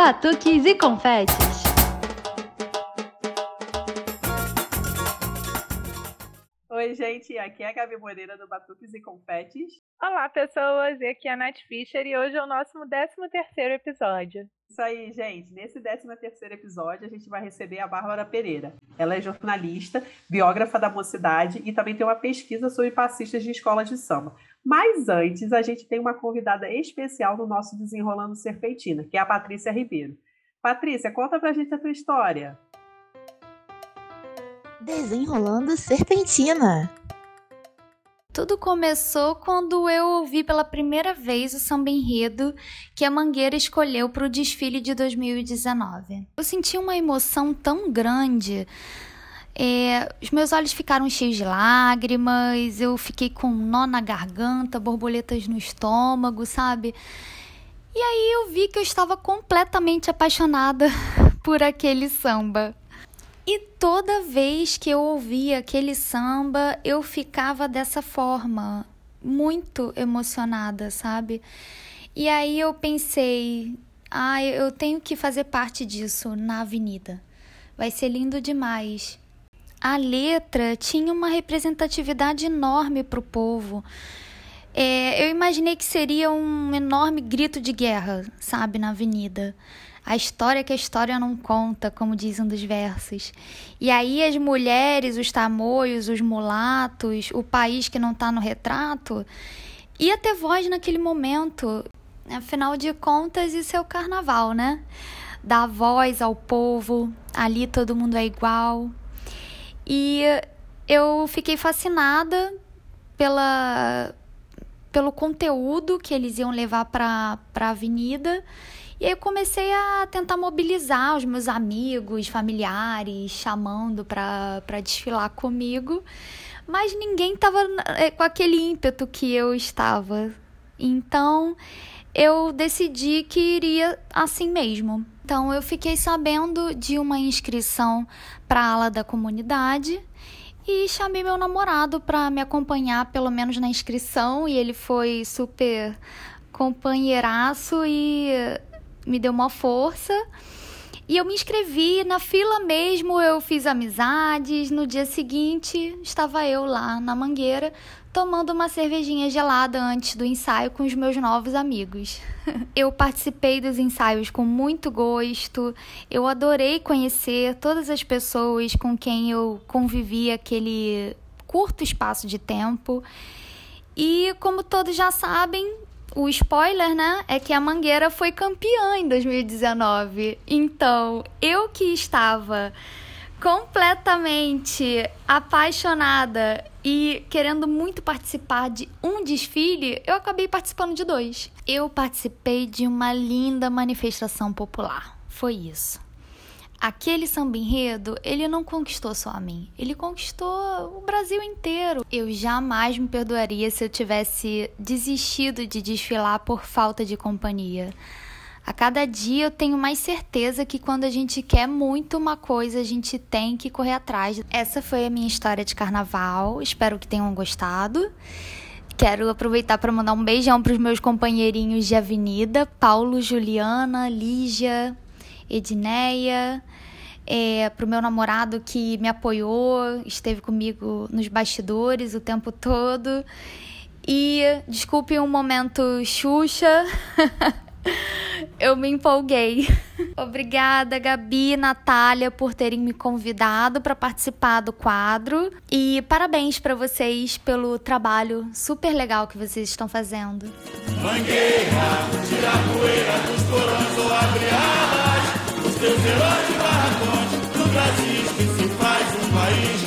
batuques e confetes. Oi, gente, aqui é a Gabi Moreira do Batuques e Confetes. Olá, pessoas, aqui é a Nath Fischer e hoje é o nosso 13 terceiro episódio. Isso aí, gente. Nesse 13 terceiro episódio, a gente vai receber a Bárbara Pereira. Ela é jornalista, biógrafa da mocidade e também tem uma pesquisa sobre passistas de escolas de samba. Mas antes, a gente tem uma convidada especial no nosso Desenrolando Serpentina, que é a Patrícia Ribeiro. Patrícia, conta pra gente a tua história. Desenrolando Serpentina. Tudo começou quando eu ouvi pela primeira vez o samba enredo que a Mangueira escolheu para o desfile de 2019. Eu senti uma emoção tão grande é, os meus olhos ficaram cheios de lágrimas, eu fiquei com um nó na garganta, borboletas no estômago, sabe? E aí eu vi que eu estava completamente apaixonada por aquele samba. E toda vez que eu ouvia aquele samba, eu ficava dessa forma, muito emocionada, sabe? E aí eu pensei, ah, eu tenho que fazer parte disso na avenida. Vai ser lindo demais a letra tinha uma representatividade enorme para o povo. É, eu imaginei que seria um enorme grito de guerra, sabe, na avenida. A história que a história não conta, como diz um dos versos. E aí as mulheres, os tamoios, os mulatos, o país que não está no retrato, ia ter voz naquele momento. Afinal de contas, isso é o carnaval, né? Dar voz ao povo, ali todo mundo é igual, e eu fiquei fascinada pela, pelo conteúdo que eles iam levar para a avenida. E aí eu comecei a tentar mobilizar os meus amigos, familiares, chamando para desfilar comigo. Mas ninguém estava é, com aquele ímpeto que eu estava. Então eu decidi que iria assim mesmo. Então eu fiquei sabendo de uma inscrição para a ala da comunidade e chamei meu namorado para me acompanhar pelo menos na inscrição e ele foi super companheiraço e me deu uma força. E eu me inscrevi na fila mesmo, eu fiz amizades. No dia seguinte, estava eu lá na mangueira tomando uma cervejinha gelada antes do ensaio com os meus novos amigos. eu participei dos ensaios com muito gosto, eu adorei conhecer todas as pessoas com quem eu convivi aquele curto espaço de tempo. E como todos já sabem, o spoiler, né, é que a Mangueira foi campeã em 2019. Então, eu que estava completamente apaixonada e querendo muito participar de um desfile, eu acabei participando de dois. Eu participei de uma linda manifestação popular. Foi isso. Aquele samba enredo, ele não conquistou só a mim, ele conquistou o Brasil inteiro. Eu jamais me perdoaria se eu tivesse desistido de desfilar por falta de companhia. A cada dia eu tenho mais certeza que quando a gente quer muito uma coisa, a gente tem que correr atrás. Essa foi a minha história de carnaval. Espero que tenham gostado. Quero aproveitar para mandar um beijão para os meus companheirinhos de avenida: Paulo, Juliana, Lígia, Edneia. É, o meu namorado que me apoiou, esteve comigo nos bastidores o tempo todo. E desculpe um momento Xuxa. Eu me empolguei. Obrigada, Gabi e Natália, por terem me convidado para participar do quadro. E parabéns para vocês pelo trabalho super legal que vocês estão fazendo. Mangueira, tira a poeira dos corões ou abre teus heróis de barracões, no Brasil que se faz um país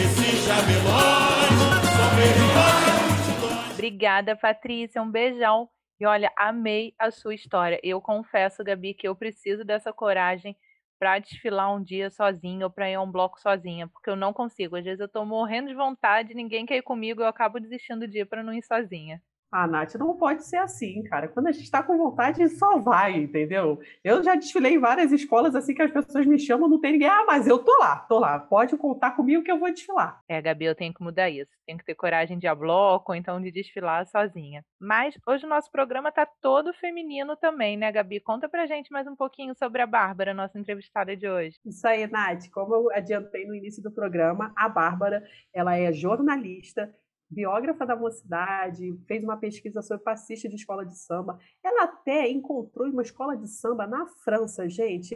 esses jabelões são Obrigada, Patrícia. Um beijão. E olha, amei a sua história. Eu confesso, Gabi, que eu preciso dessa coragem para desfilar um dia sozinha ou para ir a um bloco sozinha, porque eu não consigo. Às vezes eu tô morrendo de vontade, ninguém quer ir comigo, eu acabo desistindo do dia para não ir sozinha. Ah, Nath, não pode ser assim, cara. Quando a gente está com vontade, só vai, entendeu? Eu já desfilei em várias escolas assim que as pessoas me chamam, não tem ninguém. Ah, mas eu tô lá, tô lá. Pode contar comigo que eu vou desfilar. É, Gabi, eu tenho que mudar isso. Tenho que ter coragem de ir a bloco ou então de desfilar sozinha. Mas hoje o nosso programa tá todo feminino também, né, Gabi? Conta pra gente mais um pouquinho sobre a Bárbara, nossa entrevistada de hoje. Isso aí, Nath. Como eu adiantei no início do programa, a Bárbara, ela é jornalista, biógrafa da mocidade, fez uma pesquisa sobre passista de escola de samba. Ela até encontrou uma escola de samba na França, gente.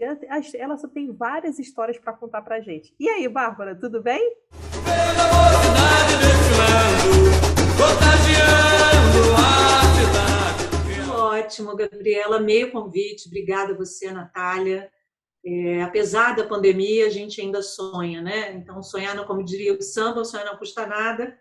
Ela só tem várias histórias para contar para gente. E aí, Bárbara, tudo bem? Ótimo, Gabriela. Meio convite. Obrigada a você, Natália. É, apesar da pandemia, a gente ainda sonha, né? Então, sonhar, como diria o samba, sonhar não custa nada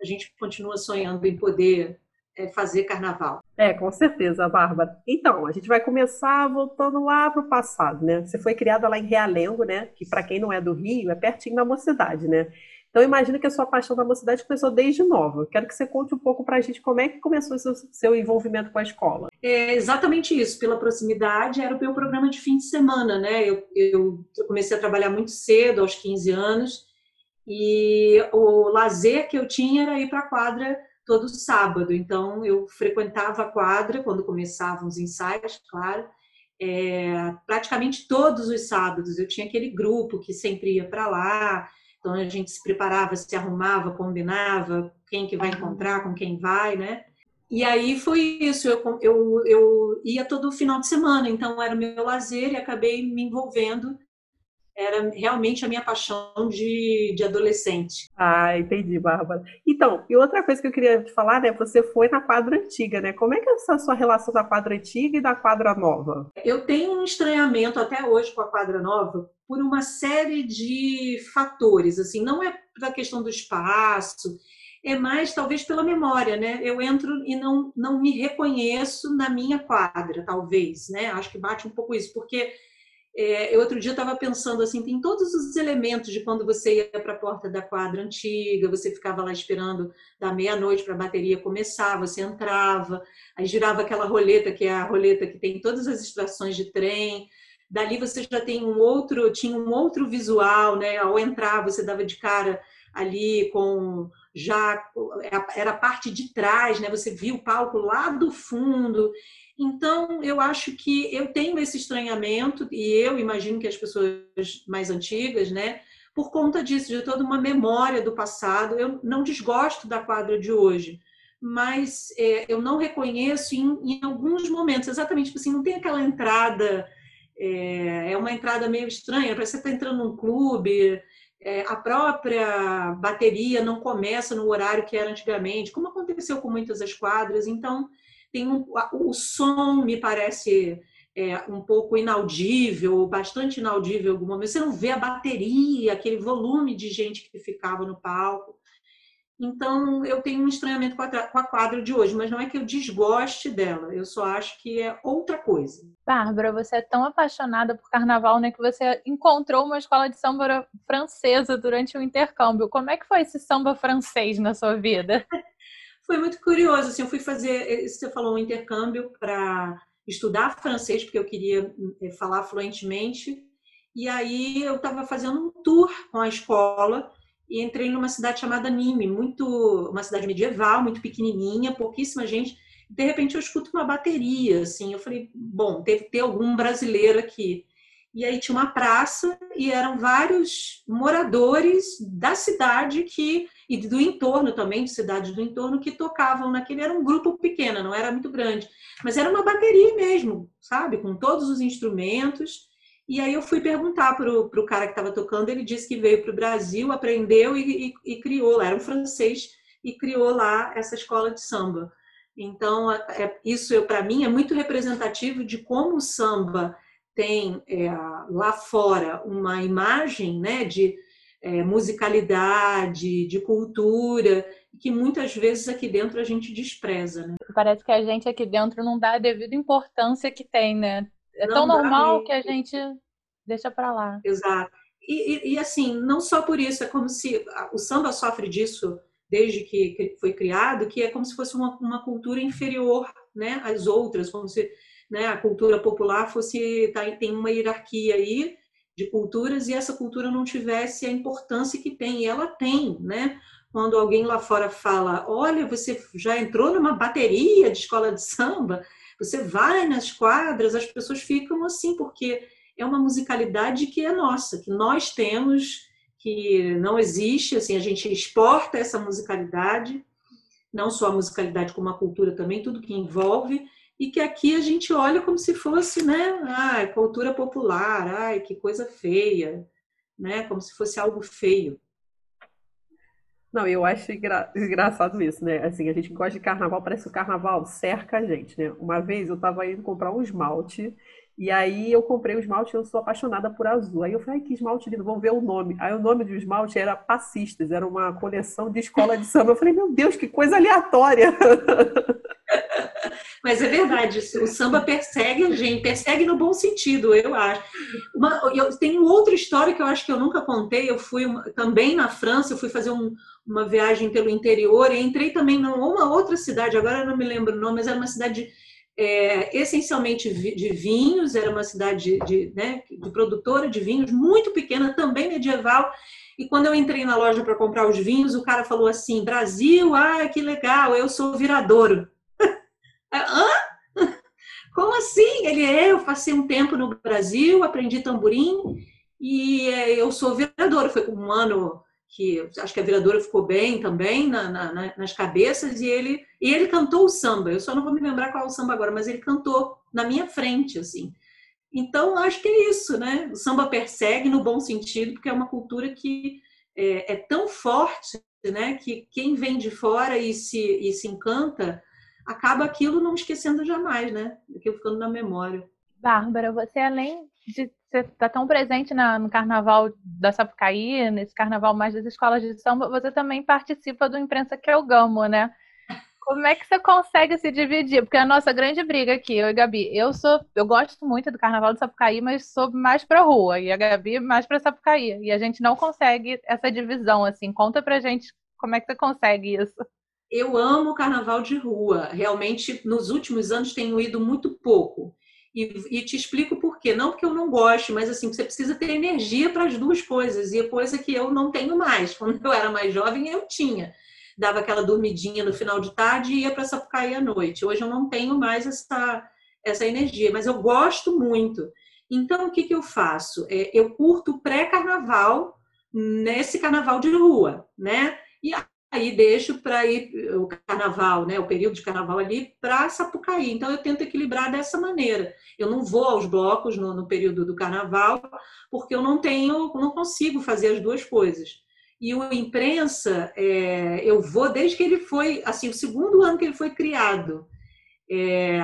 a gente continua sonhando em poder é, fazer carnaval. É, com certeza, Bárbara. Então, a gente vai começar voltando lá para o passado, né? Você foi criada lá em Realengo, né? Que para quem não é do Rio, é pertinho da mocidade, né? Então, imagino que a sua paixão da mocidade começou desde nova. quero que você conte um pouco para a gente como é que começou o seu, seu envolvimento com a escola. É exatamente isso. Pela proximidade, era o meu programa de fim de semana, né? Eu, eu, eu comecei a trabalhar muito cedo, aos 15 anos, e o lazer que eu tinha era ir para a quadra todo sábado. Então, eu frequentava a quadra quando começavam os ensaios, claro. É, praticamente todos os sábados eu tinha aquele grupo que sempre ia para lá. Então, a gente se preparava, se arrumava, combinava quem que vai encontrar, com quem vai, né? E aí foi isso, eu, eu, eu ia todo final de semana, então era o meu lazer e acabei me envolvendo era realmente a minha paixão de, de adolescente. Ah, entendi, Bárbara. Então, e outra coisa que eu queria te falar, né? Você foi na quadra antiga, né? Como é que é essa sua relação da quadra antiga e da quadra nova? Eu tenho um estranhamento até hoje com a quadra nova por uma série de fatores, assim, não é da questão do espaço, é mais talvez pela memória, né? Eu entro e não, não me reconheço na minha quadra, talvez, né? Acho que bate um pouco isso, porque é, eu outro dia estava pensando assim, tem todos os elementos de quando você ia para a porta da quadra antiga, você ficava lá esperando da meia-noite para a bateria começar, você entrava, aí girava aquela roleta, que é a roleta que tem todas as estações de trem. Dali você já tem um outro, tinha um outro visual, né? Ao entrar, você dava de cara ali com já era a parte de trás, né? Você via o palco lá do fundo então, eu acho que eu tenho esse estranhamento, e eu imagino que as pessoas mais antigas, né, por conta disso, de toda uma memória do passado, eu não desgosto da quadra de hoje, mas é, eu não reconheço em, em, alguns momentos, exatamente tipo assim, não tem aquela entrada, é, é uma entrada meio estranha, parece que você está entrando num clube, é, a própria bateria não começa no horário que era antigamente, como aconteceu com muitas das quadras, então tem um, o som me parece é, um pouco inaudível, bastante inaudível em algum momento. Você não vê a bateria, aquele volume de gente que ficava no palco. Então, eu tenho um estranhamento com a, com a quadra de hoje, mas não é que eu desgoste dela, eu só acho que é outra coisa. Bárbara, você é tão apaixonada por carnaval, né, que você encontrou uma escola de samba francesa durante o intercâmbio. Como é que foi esse samba francês na sua vida? foi muito curioso. Assim, eu fui fazer, você falou, um intercâmbio para estudar francês, porque eu queria eh, falar fluentemente. E aí eu estava fazendo um tour com a escola e entrei numa cidade chamada Nîmes, muito, uma cidade medieval, muito pequenininha, pouquíssima gente. De repente eu escuto uma bateria, assim, eu falei, bom, deve ter algum brasileiro aqui. E aí tinha uma praça e eram vários moradores da cidade que e do entorno também, de cidades do entorno que tocavam naquele era um grupo pequeno, não era muito grande, mas era uma bateria mesmo, sabe, com todos os instrumentos. E aí eu fui perguntar para o cara que estava tocando, ele disse que veio para o Brasil, aprendeu e, e, e criou lá, era um francês e criou lá essa escola de samba. Então, é, isso para mim é muito representativo de como o samba tem é, lá fora uma imagem né, de é, musicalidade, de cultura, que muitas vezes aqui dentro a gente despreza. Né? Parece que a gente aqui dentro não dá a devida importância que tem, né? É não tão normal que a gente deixa para lá. Exato. E, e, e, assim, não só por isso, é como se o samba sofre disso desde que foi criado, que é como se fosse uma, uma cultura inferior né, às outras, como se né, a cultura popular fosse tá, tem uma hierarquia aí de culturas e essa cultura não tivesse a importância que tem, e ela tem, né? Quando alguém lá fora fala, olha, você já entrou numa bateria de escola de samba, você vai nas quadras, as pessoas ficam assim, porque é uma musicalidade que é nossa, que nós temos, que não existe, assim, a gente exporta essa musicalidade, não só a musicalidade como a cultura também, tudo que envolve, e que aqui a gente olha como se fosse, né, ah, cultura popular, ai, que coisa feia, né, como se fosse algo feio. Não, eu acho engra... engraçado isso, né? Assim, a gente gosta de carnaval, parece que o carnaval cerca a gente, né? Uma vez eu estava indo comprar um esmalte e aí eu comprei o esmalte, eu sou apaixonada por azul. Aí eu falei, que esmalte lindo, vamos ver o nome. Aí o nome do esmalte era Passistas, era uma coleção de escola de samba. Eu falei, meu Deus, que coisa aleatória. Mas é verdade, o samba persegue a gente, persegue no bom sentido, eu acho. Uma, eu tenho outra história que eu acho que eu nunca contei. Eu fui também na França, eu fui fazer um, uma viagem pelo interior e entrei também numa outra cidade, agora eu não me lembro o nome, mas era uma cidade é, essencialmente de vinhos, era uma cidade de, né, de produtora de vinhos, muito pequena, também medieval. E quando eu entrei na loja para comprar os vinhos, o cara falou assim: Brasil, ah, que legal, eu sou viradouro. Hã? Como assim? Ele é, eu passei um tempo no Brasil, aprendi tamborim e é, eu sou virador. Foi um ano que acho que a viradora ficou bem também na, na, nas cabeças, e ele, e ele cantou o samba. Eu só não vou me lembrar qual é o samba agora, mas ele cantou na minha frente, assim. Então, acho que é isso, né? O samba persegue no bom sentido, porque é uma cultura que é, é tão forte, né? Que quem vem de fora e se, e se encanta, acaba aquilo não esquecendo jamais, né? Aquilo ficando na memória. Bárbara, você além de você está tão presente na, no carnaval da Sapucaí, nesse carnaval mais das escolas de samba, você também participa do Imprensa que é o Gamo, né? Como é que você consegue se dividir? Porque a nossa grande briga aqui, eu e Gabi, eu sou, eu gosto muito do carnaval de Sapucaí, mas sou mais pra rua, e a Gabi mais pra Sapucaí. E a gente não consegue essa divisão, assim. Conta pra gente como é que você consegue isso. Eu amo o carnaval de rua. Realmente, nos últimos anos tenho ido muito pouco. E, e, te explico por quê. Não porque eu não goste, mas assim, você precisa ter energia para as duas coisas, e é coisa que eu não tenho mais. Quando eu era mais jovem, eu tinha. Dava aquela dormidinha no final de tarde e ia para Sapucaí à noite. Hoje eu não tenho mais essa, essa energia, mas eu gosto muito. Então, o que, que eu faço? É, eu curto pré-carnaval nesse carnaval de rua, né? E aí deixo para ir o carnaval, né, o período de carnaval ali, para Sapucaí. Então eu tento equilibrar dessa maneira. Eu não vou aos blocos no, no, período do carnaval, porque eu não tenho, não consigo fazer as duas coisas. E o imprensa, é, eu vou desde que ele foi, assim, o segundo ano que ele foi criado. É,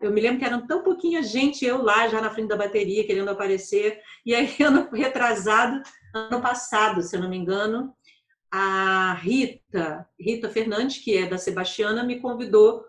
eu me lembro que eram tão pouquinha gente, eu lá já na frente da bateria, querendo aparecer. E aí, ano retrasado, ano passado, se eu não me engano, a Rita, Rita Fernandes, que é da Sebastiana, me convidou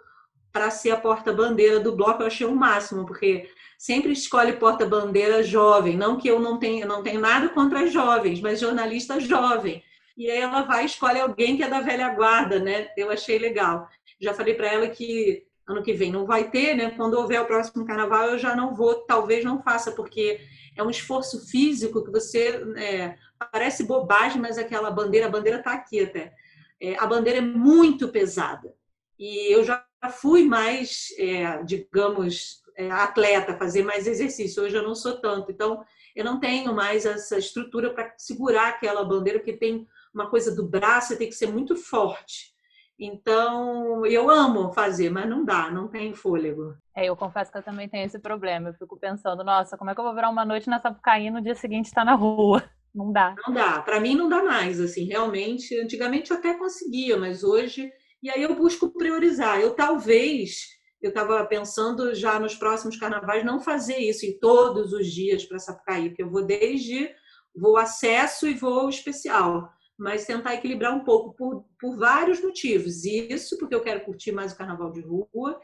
para ser a porta-bandeira do bloco. Eu achei o máximo, porque sempre escolhe porta-bandeira jovem. Não que eu não tenha, não tenho nada contra jovens, mas jornalista jovem. E aí ela vai e escolhe alguém que é da velha guarda, né? Eu achei legal. Já falei para ela que ano que vem não vai ter, né? Quando houver o próximo carnaval, eu já não vou, talvez não faça, porque é um esforço físico que você é, parece bobagem, mas aquela bandeira, a bandeira está aqui até. É, a bandeira é muito pesada. E eu já fui mais, é, digamos, é, atleta, fazer mais exercício. Hoje eu não sou tanto. Então, eu não tenho mais essa estrutura para segurar aquela bandeira, porque tem uma coisa do braço, tem que ser muito forte. Então, eu amo fazer, mas não dá, não tem fôlego. É, eu confesso que eu também tenho esse problema. Eu fico pensando, nossa, como é que eu vou virar uma noite nessa Sapucaí no dia seguinte estar tá na rua? Não dá. Não dá. Para mim não dá mais, assim, realmente. Antigamente eu até conseguia, mas hoje. E aí eu busco priorizar. Eu talvez, eu estava pensando já nos próximos carnavais não fazer isso em todos os dias para Sapucaí, porque eu vou desde vou acesso e voo especial, mas tentar equilibrar um pouco por, por vários motivos. Isso porque eu quero curtir mais o carnaval de rua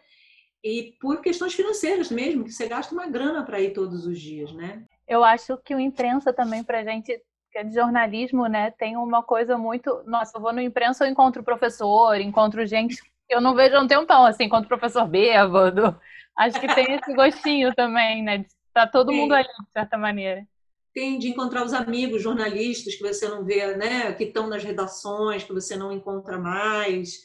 e por questões financeiras mesmo, que você gasta uma grana para ir todos os dias, né? Eu acho que o imprensa também para a gente que é de jornalismo, né, tem uma coisa muito. Nossa, eu vou no imprensa, eu encontro professor, encontro gente que eu não vejo há um tempão, assim, encontro professor bêbado. Acho que tem esse gostinho também, né? Tá todo mundo ali, de certa maneira. Tem de encontrar os amigos jornalistas que você não vê, né? Que estão nas redações, que você não encontra mais.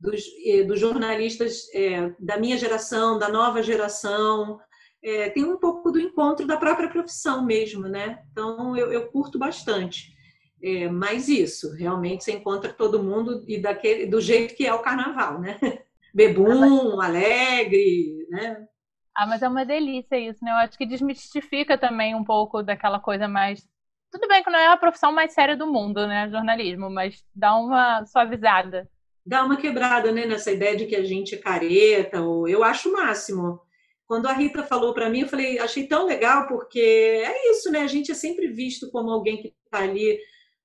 Dos, dos jornalistas é, da minha geração, da nova geração, é, tem um pouco do encontro da própria profissão mesmo, né? Então eu, eu curto bastante. É, mas isso, realmente você encontra todo mundo e daquele, do jeito que é o carnaval, né? Bebum, alegre, né? Ah, mas é uma delícia isso, né? Eu acho que desmistifica também um pouco daquela coisa mais. Tudo bem que não é a profissão mais séria do mundo, né? Jornalismo, mas dá uma suavizada. Dá uma quebrada, né? Nessa ideia de que a gente é careta, ou eu acho o máximo. Quando a Rita falou para mim, eu falei, achei tão legal, porque é isso, né? A gente é sempre visto como alguém que está ali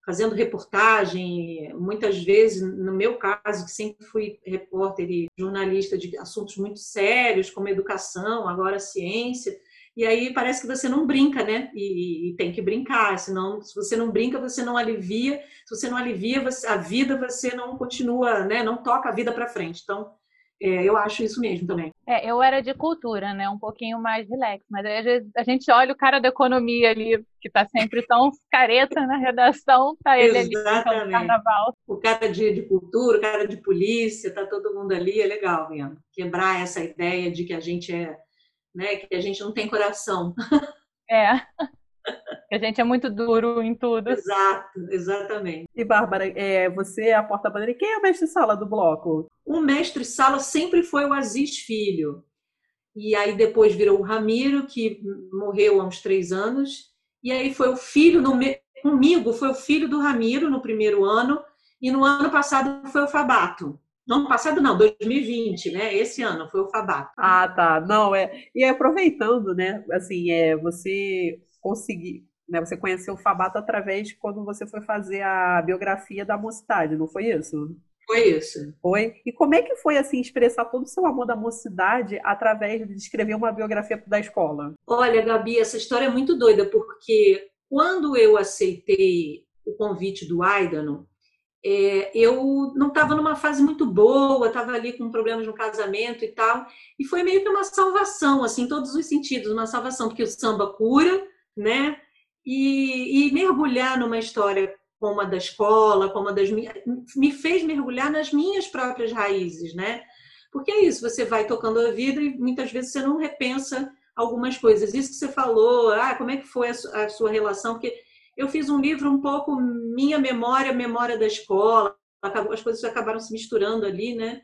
fazendo reportagem, muitas vezes, no meu caso, que sempre fui repórter e jornalista de assuntos muito sérios, como educação, agora ciência, e aí parece que você não brinca, né? E, e, tem que brincar, senão, se você não brinca, você não alivia, se você não alivia você, a vida, você não continua, né? Não toca a vida para frente. Então, é, eu acho isso mesmo também. É, eu era de cultura, né? Um pouquinho mais relax, mas aí às vezes a gente olha o cara da economia ali, que tá sempre tão careta na redação, tá ele Exatamente. ali no carnaval. O cara de, de cultura, o cara de polícia, tá todo mundo ali, é legal mesmo. Quebrar essa ideia de que a gente é, né, que a gente não tem coração. É. que a gente é muito duro em tudo. Exato, exatamente. E, Bárbara, é, você é a porta-bandeira. Quem é o mestre-sala do bloco? O mestre-sala sempre foi o Aziz Filho. E aí depois virou o Ramiro, que morreu há uns três anos. E aí foi o filho, no, comigo, foi o filho do Ramiro no primeiro ano. E no ano passado foi o Fabato. No ano passado não, 2020, né? Esse ano foi o Fabato. Ah, tá. Não, é. E aproveitando, né? Assim, é, você conseguir, né, você conheceu o Fabato através de quando você foi fazer a biografia da mocidade, não foi isso? Foi isso. Foi. E como é que foi assim expressar todo o seu amor da mocidade através de escrever uma biografia da escola? Olha, Gabi, essa história é muito doida porque quando eu aceitei o convite do Aidano, é, eu não estava numa fase muito boa, estava ali com problemas no casamento e tal, e foi meio que uma salvação, assim, em todos os sentidos, uma salvação, porque o samba cura, né? E, e mergulhar numa história como a da escola, como a das minhas, me fez mergulhar nas minhas próprias raízes, né? Porque é isso, você vai tocando a vida e muitas vezes você não repensa algumas coisas. Isso que você falou, ah, como é que foi a sua relação? Porque eu fiz um livro um pouco minha memória, memória da escola, as coisas acabaram se misturando ali, né?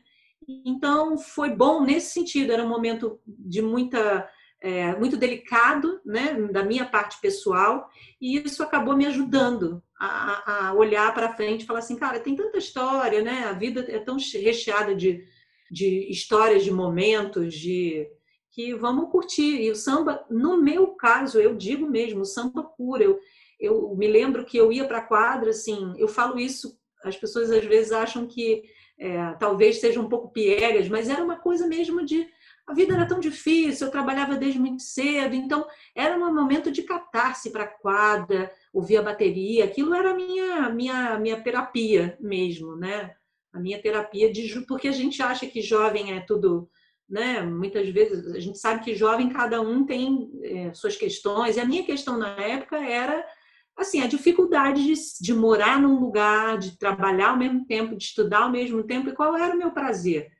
Então foi bom nesse sentido, era um momento de muita é, muito delicado, né, da minha parte pessoal, e isso acabou me ajudando a, a olhar para frente e falar assim, cara, tem tanta história, né? A vida é tão recheada de, de histórias, de momentos, de que vamos curtir. E o samba, no meu caso, eu digo mesmo, o samba puro. Eu, eu me lembro que eu ia para a quadra, assim, eu falo isso, as pessoas às vezes acham que é, talvez sejam um pouco piegas, mas era uma coisa mesmo de a vida era tão difícil, eu trabalhava desde muito cedo, então era um momento de catarse para a quadra, ouvir a bateria, aquilo era a minha, minha, minha terapia mesmo, né? A minha terapia de porque a gente acha que jovem é tudo, né? Muitas vezes a gente sabe que jovem cada um tem é, suas questões, e a minha questão na época era assim, a dificuldade de, de morar num lugar, de trabalhar ao mesmo tempo, de estudar ao mesmo tempo, e qual era o meu prazer?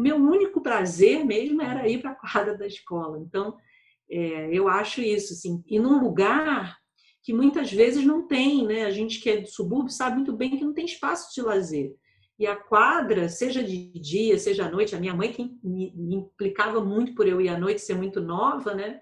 Meu único prazer mesmo era ir para a quadra da escola. Então, é, eu acho isso, assim, e num lugar que muitas vezes não tem, né? A gente que é do subúrbio sabe muito bem que não tem espaço de lazer. E a quadra, seja de dia, seja à noite, a minha mãe que me, me implicava muito por eu ir à noite, ser muito nova, né?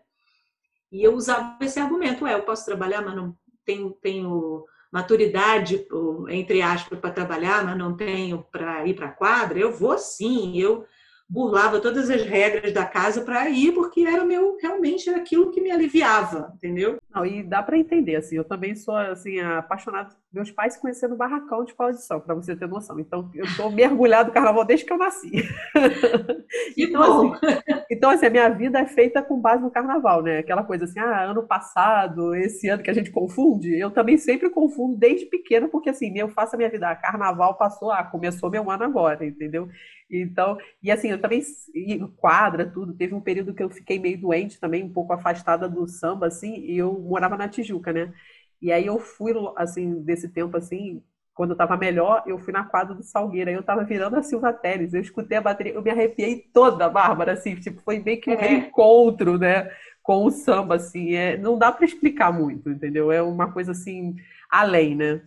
E eu usava esse argumento, é, eu posso trabalhar, mas não tenho, tenho maturidade, entre aspas, para trabalhar, mas não tenho para ir para a quadra, eu vou sim, eu burlava todas as regras da casa para ir, porque era meu, realmente era aquilo que me aliviava, entendeu? Não, e dá para entender, assim, eu também sou, assim, apaixonado, meus pais se conheceram no barracão de escola de samba, para você ter noção, então eu estou mergulhado no carnaval desde que eu nasci. então, assim, então, assim, a minha vida é feita com base no carnaval, né, aquela coisa assim, ah, ano passado, esse ano que a gente confunde, eu também sempre confundo desde pequeno, porque, assim, eu faço a minha vida, ah, carnaval passou, ah, começou meu ano agora, entendeu? Então, e assim, eu também, quadra, tudo, teve um período que eu fiquei meio doente também, um pouco afastada do samba, assim, e eu morava na Tijuca, né? E aí eu fui, assim, desse tempo, assim, quando eu tava melhor, eu fui na quadra do Salgueiro, aí eu tava virando a Silva Teles, eu escutei a bateria, eu me arrepiei toda, Bárbara, assim, tipo, foi meio que um é. reencontro, né, com o samba, assim, é, não dá para explicar muito, entendeu? É uma coisa, assim, além, né?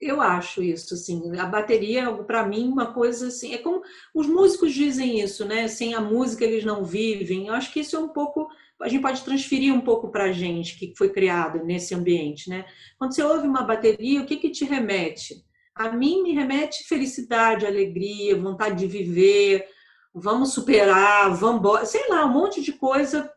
Eu acho isso, assim, a bateria, para mim, uma coisa assim, é como os músicos dizem isso, né? Sem a música eles não vivem. Eu acho que isso é um pouco, a gente pode transferir um pouco para a gente que foi criado nesse ambiente, né? Quando você ouve uma bateria, o que que te remete? A mim me remete felicidade, alegria, vontade de viver, vamos superar, vamos embora, sei lá, um monte de coisa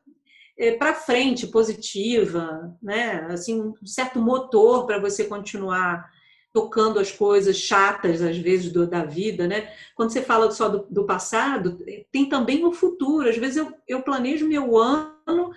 é, para frente, positiva, né? Assim, um certo motor para você continuar tocando as coisas chatas, às vezes, do, da vida, né? Quando você fala só do, do, passado, tem também o futuro. Às vezes eu, eu planejo meu ano,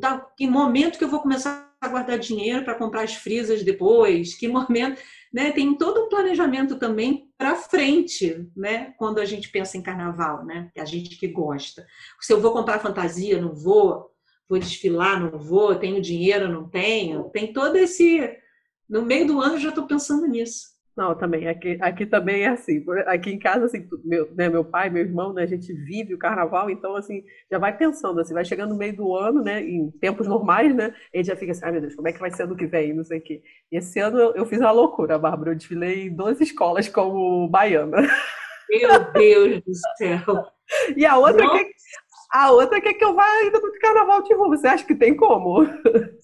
tá, que momento que eu vou começar a guardar dinheiro para comprar as frisas depois, que momento, né? Tem todo um planejamento também para frente, né? Quando a gente pensa em carnaval, né? A gente que gosta. Se eu vou comprar fantasia, não vou, vou desfilar, não vou, tenho dinheiro, não tenho, tem todo esse no meio do ano eu já estou pensando nisso. Não, também. Aqui, aqui também é assim. Aqui em casa, assim, meu, né, meu pai, meu irmão, né, a gente vive o carnaval, então, assim, já vai pensando, assim, vai chegando no meio do ano, né, em tempos normais, né, gente já fica assim, ai meu Deus, como é que vai ser ano que vem, não sei o quê. E esse ano eu, eu fiz uma loucura, Bárbara, eu desfilei em duas escolas como baiana. Meu Deus do céu! E a outra que a outra quer que eu vá ainda pro carnaval de rua. Você acha que tem como?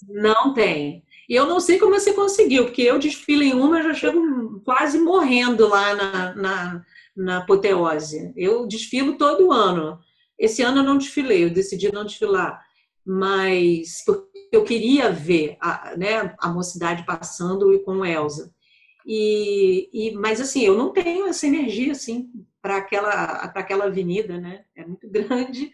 Não tem. E eu não sei como você conseguiu, porque eu desfilo em uma, já chego quase morrendo lá na, na, na apoteose. Eu desfilo todo ano. Esse ano eu não desfilei, eu decidi não desfilar. Mas eu queria ver a, né, a mocidade passando com Elsa. E, e, mas assim, eu não tenho essa energia assim para aquela, aquela avenida, né? É muito grande e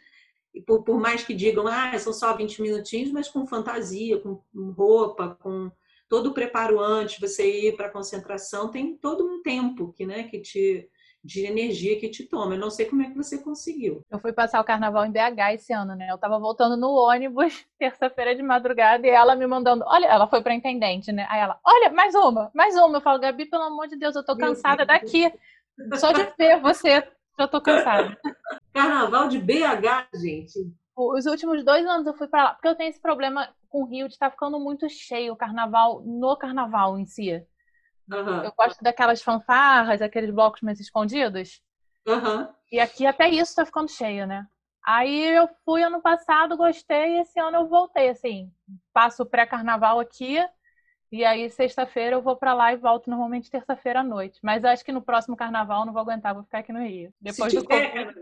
por, por, mais que digam, ah, são só 20 minutinhos, mas com fantasia, com roupa, com todo o preparo antes, você ir para a concentração, tem todo um tempo que, né, que te de energia que te toma. Eu não sei como é que você conseguiu. Eu fui passar o carnaval em BH esse ano, né? Eu tava voltando no ônibus terça-feira de madrugada e ela me mandando, olha, ela foi para intendente, né? Aí ela, olha, mais uma, mais uma. Eu falo, Gabi, pelo amor de Deus, eu tô cansada daqui. Só de ver você já tô cansada. Carnaval de BH, gente. Os últimos dois anos eu fui para lá, porque eu tenho esse problema com o Rio de estar tá ficando muito cheio o carnaval, no carnaval em si. Uhum. Eu gosto daquelas fanfarras, aqueles blocos mais escondidos. Uhum. E aqui até isso está ficando cheio, né? Aí eu fui ano passado, gostei, e esse ano eu voltei, assim. Passo pré-carnaval aqui, e aí, sexta-feira, eu vou para lá e volto normalmente terça-feira à noite. Mas acho que no próximo carnaval eu não vou aguentar, vou ficar aqui no Rio. Depois Se do tiver, Covid.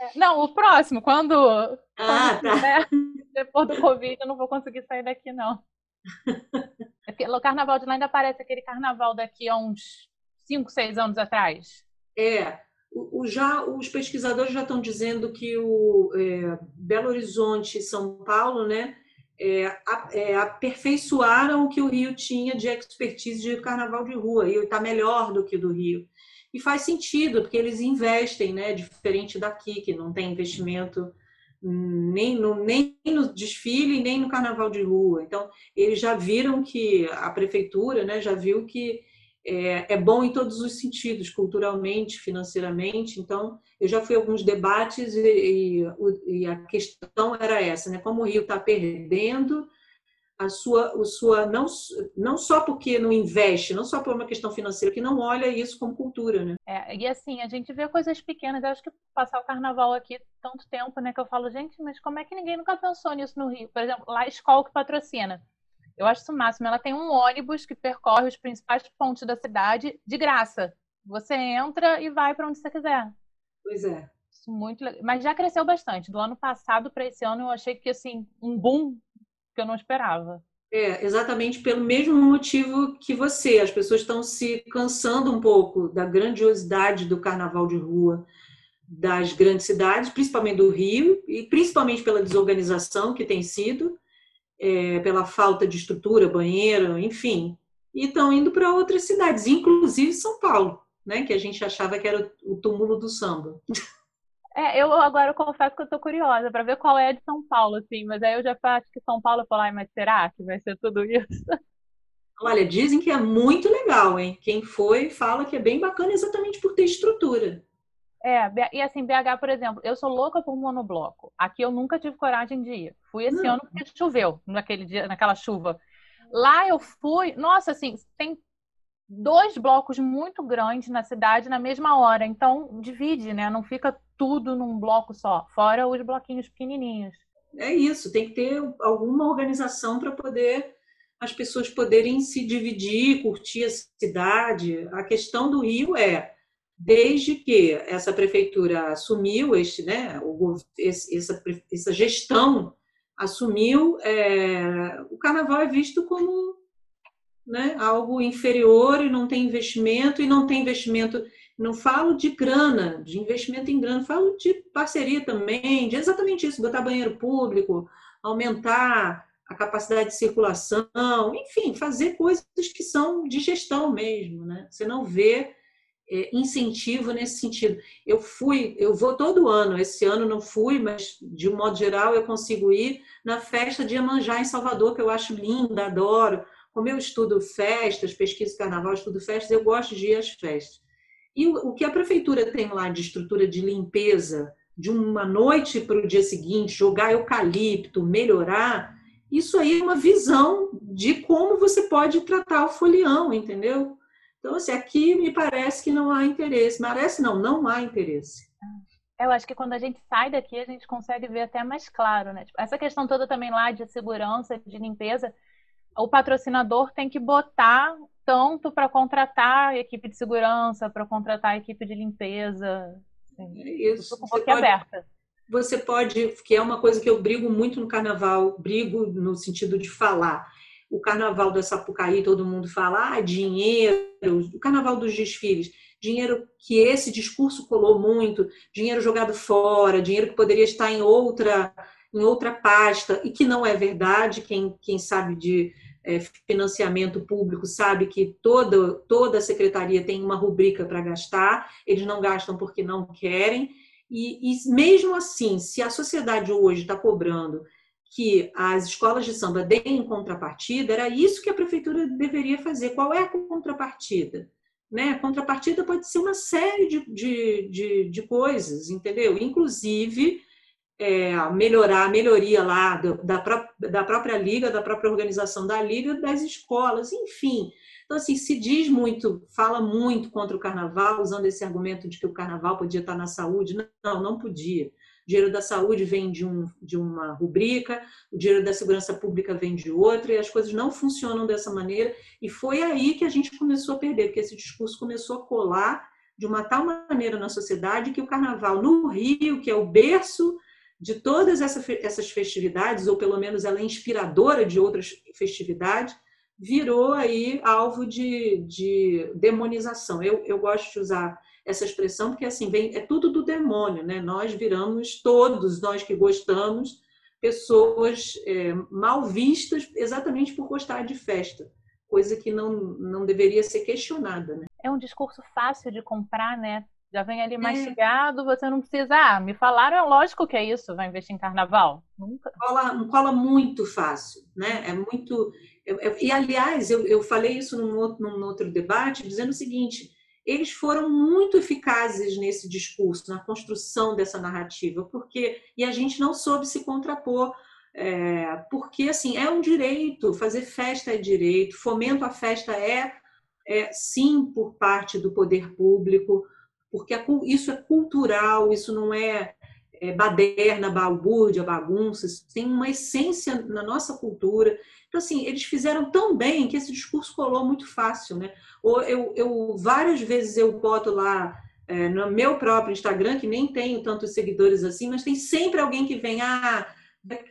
É, não, o próximo, quando. Ah, quando tá. tiver, depois do Covid, eu não vou conseguir sair daqui, não. É o carnaval de lá ainda parece aquele carnaval daqui a uns 5, 6 anos atrás. É. O, o, já, os pesquisadores já estão dizendo que o é, Belo Horizonte e São Paulo, né? É, é, aperfeiçoaram o que o Rio tinha de expertise de carnaval de rua, e está melhor do que o do Rio. E faz sentido, porque eles investem, né, diferente daqui, que não tem investimento nem no, nem no desfile, nem no carnaval de rua. Então, eles já viram que a prefeitura né, já viu que é, é bom em todos os sentidos, culturalmente, financeiramente. Então, eu já fui a alguns debates e, e, e a questão era essa, né? Como o Rio está perdendo a sua, o sua não, não só porque não investe, não só por uma questão financeira, que não olha isso como cultura, né? É, e assim, a gente vê coisas pequenas. Eu acho que passar o carnaval aqui tanto tempo, né, que eu falo, gente, mas como é que ninguém nunca pensou nisso no Rio? Por exemplo, lá a escola que patrocina. Eu acho isso o máximo. Ela tem um ônibus que percorre os principais pontos da cidade de graça. Você entra e vai para onde você quiser. Pois é. Isso muito legal. Mas já cresceu bastante. Do ano passado para esse ano eu achei que assim, um boom que eu não esperava. É, exatamente pelo mesmo motivo que você. As pessoas estão se cansando um pouco da grandiosidade do carnaval de rua das grandes cidades, principalmente do Rio, e principalmente pela desorganização que tem sido, é, pela falta de estrutura, banheiro, enfim. E estão indo para outras cidades, inclusive São Paulo, né, que a gente achava que era o túmulo do samba. É, eu agora eu confesso que eu tô curiosa para ver qual é a de São Paulo, assim, mas aí eu já acho que São Paulo, falo, mas será que vai ser tudo isso? Olha, dizem que é muito legal, hein? Quem foi fala que é bem bacana exatamente por ter estrutura. É, e assim, BH, por exemplo, eu sou louca por monobloco. Aqui eu nunca tive coragem de ir. Fui esse Não. ano porque choveu naquele dia, naquela chuva. Lá eu fui, nossa, assim, tem dois blocos muito grandes na cidade na mesma hora. Então, divide, né? Não fica tudo num bloco só, fora os bloquinhos pequenininhos. É isso, tem que ter alguma organização para poder as pessoas poderem se dividir, curtir a cidade. A questão do Rio é, desde que essa prefeitura assumiu este, né, o, essa, essa gestão assumiu, é, o carnaval é visto como né, algo inferior e não tem investimento, e não tem investimento, não falo de grana, de investimento em grana, falo de parceria também, de exatamente isso, botar banheiro público, aumentar a capacidade de circulação, enfim, fazer coisas que são de gestão mesmo, né? Você não vê incentivo nesse sentido. Eu fui, eu vou todo ano, esse ano não fui, mas de um modo geral eu consigo ir na festa de Iemanjá em Salvador, que eu acho linda, adoro como eu estudo festas, pesquiso carnaval, estudo festas, eu gosto de ir às festas. E o que a prefeitura tem lá de estrutura de limpeza, de uma noite para o dia seguinte, jogar eucalipto, melhorar, isso aí é uma visão de como você pode tratar o folião, entendeu? Então, assim, aqui me parece que não há interesse. Parece não, não há interesse. Eu acho que quando a gente sai daqui, a gente consegue ver até mais claro, né? Tipo, essa questão toda também lá de segurança, de limpeza, o patrocinador tem que botar tanto para contratar a equipe de segurança, para contratar a equipe de limpeza. Assim, é isso. Com você pode, aberta. Você pode, que é uma coisa que eu brigo muito no carnaval, brigo no sentido de falar. O carnaval da Sapucaí, todo mundo fala, ah, dinheiro, o carnaval dos desfiles, dinheiro que esse discurso colou muito, dinheiro jogado fora, dinheiro que poderia estar em outra em outra pasta, e que não é verdade, quem, quem sabe de é, financiamento público sabe que toda, toda secretaria tem uma rubrica para gastar, eles não gastam porque não querem, e, e mesmo assim, se a sociedade hoje está cobrando que as escolas de samba deem contrapartida, era isso que a prefeitura deveria fazer. Qual é a contrapartida? Né? A contrapartida pode ser uma série de, de, de, de coisas, entendeu? Inclusive é, melhorar, a melhoria lá da, pró da própria liga, da própria organização da liga, das escolas, enfim. Então, assim, se diz muito, fala muito contra o carnaval, usando esse argumento de que o carnaval podia estar na saúde. Não, não podia. Dinheiro da saúde vem de, um, de uma rubrica, o dinheiro da segurança pública vem de outra, e as coisas não funcionam dessa maneira. E foi aí que a gente começou a perder, porque esse discurso começou a colar de uma tal maneira na sociedade que o carnaval no Rio, que é o berço de todas essas festividades, ou pelo menos ela é inspiradora de outras festividades, virou aí alvo de, de demonização. Eu, eu gosto de usar essa expressão porque assim vem é tudo do demônio, né? Nós viramos todos nós que gostamos pessoas é, mal vistas exatamente por gostar de festa, coisa que não não deveria ser questionada, né? É um discurso fácil de comprar, né? Já vem ali é. mastigado, é. você não precisa. Ah, me falaram, é lógico que é isso, vai investir em carnaval. Nunca. Cola, cola muito fácil, né? É muito. Eu, eu, e, aliás, eu, eu falei isso num outro, num outro debate, dizendo o seguinte: eles foram muito eficazes nesse discurso, na construção dessa narrativa, porque. E a gente não soube se contrapor. É, porque assim é um direito, fazer festa é direito, fomento à festa é, é sim por parte do poder público, porque isso é cultural, isso não é, é baderna, balbúrdia, bagunça, isso tem uma essência na nossa cultura. Então, assim, eles fizeram tão bem que esse discurso colou muito fácil, né? Ou eu, eu várias vezes eu boto lá é, no meu próprio Instagram, que nem tenho tantos seguidores assim, mas tem sempre alguém que vem, ah,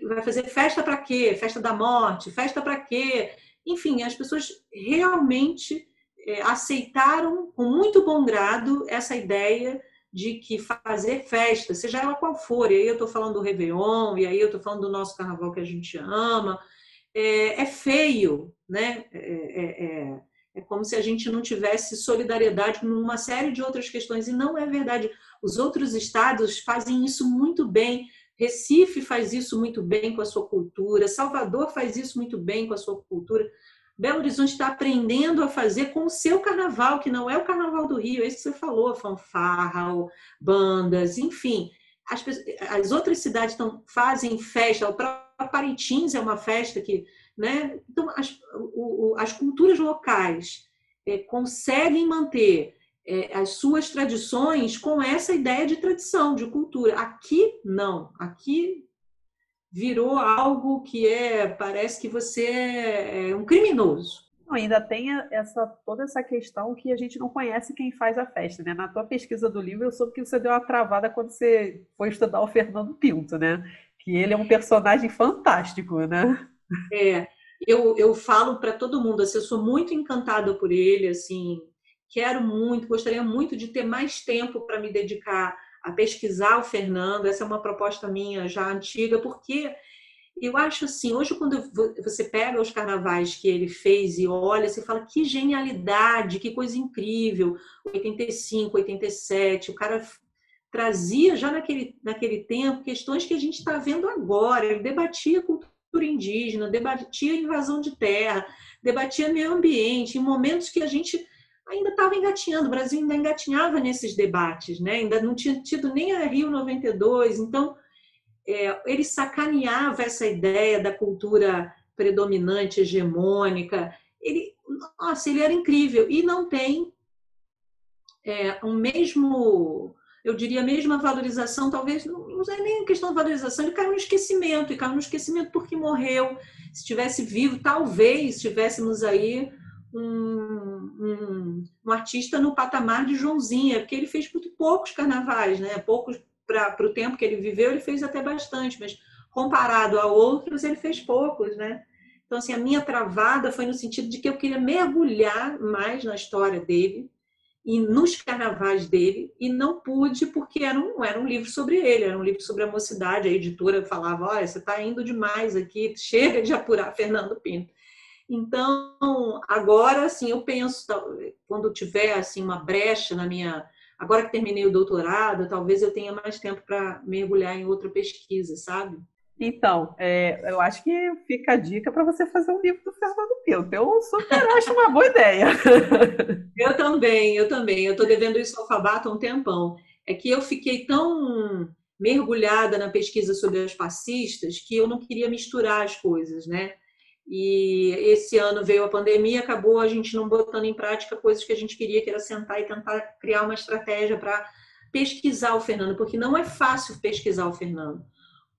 vai fazer festa para quê? Festa da morte, festa para quê? Enfim, as pessoas realmente é, aceitaram com muito bom grado essa ideia de que fazer festa, seja ela qual for, e aí eu estou falando do Réveillon, e aí eu estou falando do nosso carnaval que a gente ama, é, é feio, né? É, é, é, é, como se a gente não tivesse solidariedade numa série de outras questões, e não é verdade. Os outros estados fazem isso muito bem. Recife faz isso muito bem com a sua cultura, Salvador faz isso muito bem com a sua cultura. Belo Horizonte está aprendendo a fazer com o seu carnaval, que não é o carnaval do Rio, é isso que você falou, fanfarra, bandas, enfim. As, as outras cidades tão, fazem festa, o próprio Parintins é uma festa que. Né? Então, as, o, as culturas locais é, conseguem manter é, as suas tradições com essa ideia de tradição, de cultura. Aqui, não. Aqui virou algo que é parece que você é um criminoso. Não, ainda tem essa toda essa questão que a gente não conhece quem faz a festa, né? Na tua pesquisa do livro eu soube que você deu uma travada quando você foi estudar o Fernando Pinto, né? Que ele é um personagem fantástico, né? É, eu, eu falo para todo mundo, assim, eu sou muito encantada por ele, assim, quero muito, gostaria muito de ter mais tempo para me dedicar a pesquisar o Fernando. Essa é uma proposta minha já antiga, porque eu acho assim, hoje quando você pega os carnavais que ele fez e olha, você fala que genialidade, que coisa incrível. 85, 87, o cara trazia já naquele, naquele tempo questões que a gente está vendo agora. Ele debatia cultura indígena, debatia invasão de terra, debatia meio ambiente, em momentos que a gente ainda estava engatinhando, o Brasil ainda engatinhava nesses debates, né? ainda não tinha tido nem a Rio 92, então é, ele sacaneava essa ideia da cultura predominante, hegemônica, ele, nossa, ele era incrível, e não tem é, um mesmo, eu diria, a mesma valorização, talvez, não, não é nem questão de valorização, ele caiu no esquecimento, e caiu no esquecimento porque morreu, se estivesse vivo, talvez estivéssemos aí um, um, um, artista no patamar de Joãozinha, porque ele fez muito poucos carnavais, né? Poucos para o tempo que ele viveu, ele fez até bastante, mas comparado a outros, ele fez poucos, né? Então, assim, a minha travada foi no sentido de que eu queria mergulhar mais na história dele e nos carnavais dele, e não pude porque era um, era um livro sobre ele, era um livro sobre a mocidade. A editora falava: olha, você está indo demais aqui, chega de apurar Fernando Pinto. Então, agora, assim, eu penso, quando tiver, assim, uma brecha na minha... Agora que terminei o doutorado, talvez eu tenha mais tempo para mergulhar em outra pesquisa, sabe? Então, é, eu acho que fica a dica para você fazer um livro do Fernando Pinto. Eu super acho uma boa ideia. Eu também, eu também. Eu estou devendo isso ao Fabato há um tempão. É que eu fiquei tão mergulhada na pesquisa sobre as passistas que eu não queria misturar as coisas, né? E esse ano veio a pandemia, acabou a gente não botando em prática coisas que a gente queria, que era sentar e tentar criar uma estratégia para pesquisar o Fernando, porque não é fácil pesquisar o Fernando.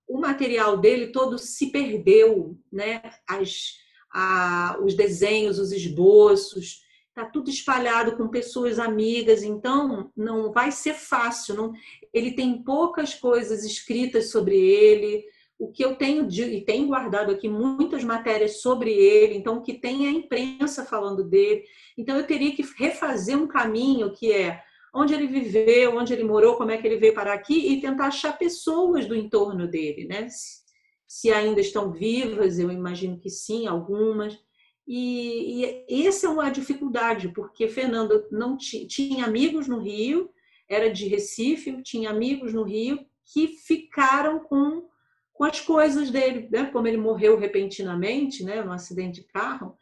O material dele todo se perdeu, né? As, a, os desenhos, os esboços, está tudo espalhado com pessoas amigas, então não vai ser fácil. Não, ele tem poucas coisas escritas sobre ele o que eu tenho de, e tenho guardado aqui muitas matérias sobre ele, então o que tem é a imprensa falando dele. Então eu teria que refazer um caminho que é onde ele viveu, onde ele morou, como é que ele veio parar aqui e tentar achar pessoas do entorno dele, né? Se, se ainda estão vivas, eu imagino que sim, algumas. E, e essa é uma dificuldade, porque Fernando não tinha amigos no Rio, era de Recife, tinha amigos no Rio que ficaram com com as coisas dele, né? como ele morreu repentinamente, né, num acidente de carro,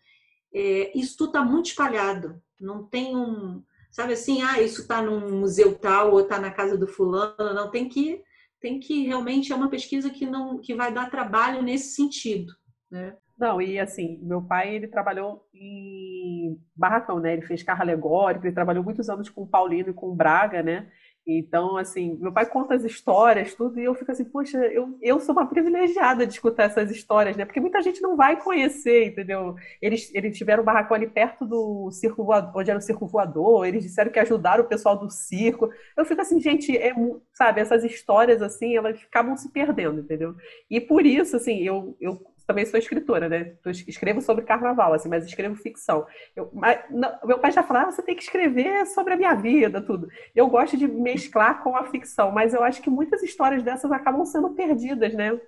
é, isso tudo está muito espalhado. Não tem um, sabe assim, ah, isso está num museu tal ou está na casa do fulano. Não tem que, tem que realmente é uma pesquisa que não, que vai dar trabalho nesse sentido, né? Não, e assim, meu pai, ele trabalhou em barracão, né? Ele fez carro alegórico, ele trabalhou muitos anos com o Paulino e com o Braga, né? Então, assim, meu pai conta as histórias, tudo, e eu fico assim, poxa, eu, eu sou uma privilegiada de escutar essas histórias, né? Porque muita gente não vai conhecer, entendeu? Eles, eles tiveram um barracão ali perto do circo voador, onde era o circo voador, eles disseram que ajudaram o pessoal do circo. Eu fico assim, gente, é, sabe, essas histórias, assim, elas acabam se perdendo, entendeu? E por isso, assim, eu, eu também sou escritora, né? Eu escrevo sobre carnaval, assim, mas escrevo ficção. Eu, mas, não, meu pai já falava, ah, você tem que escrever sobre a minha vida, tudo. Eu gosto de mesclar com a ficção, mas eu acho que muitas histórias dessas acabam sendo perdidas, né?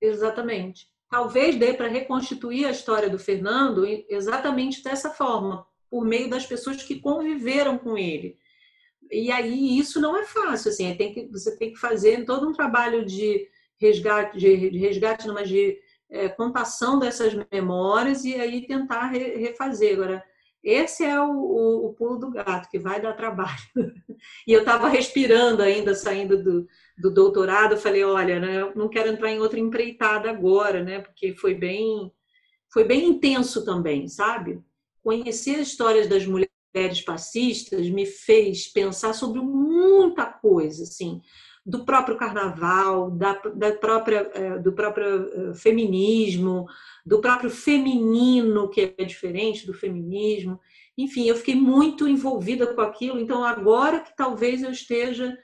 Exatamente. Talvez dê para reconstituir a história do Fernando exatamente dessa forma, por meio das pessoas que conviveram com ele. E aí isso não é fácil, assim, tem que, você tem que fazer todo um trabalho de resgate, de, de resgate, mas de é, contação dessas memórias e aí tentar re, refazer. Agora, esse é o, o, o, pulo do gato, que vai dar trabalho. e eu estava respirando ainda, saindo do, do doutorado, falei, olha, né, não quero entrar em outra empreitada agora, né, porque foi bem, foi bem intenso também, sabe? Conhecer as histórias das mulheres passistas me fez pensar sobre muita coisa, assim, do próprio carnaval, da, da própria, é, do próprio é, feminismo, do próprio feminino, que é diferente do feminismo. Enfim, eu fiquei muito envolvida com aquilo, então agora que talvez eu esteja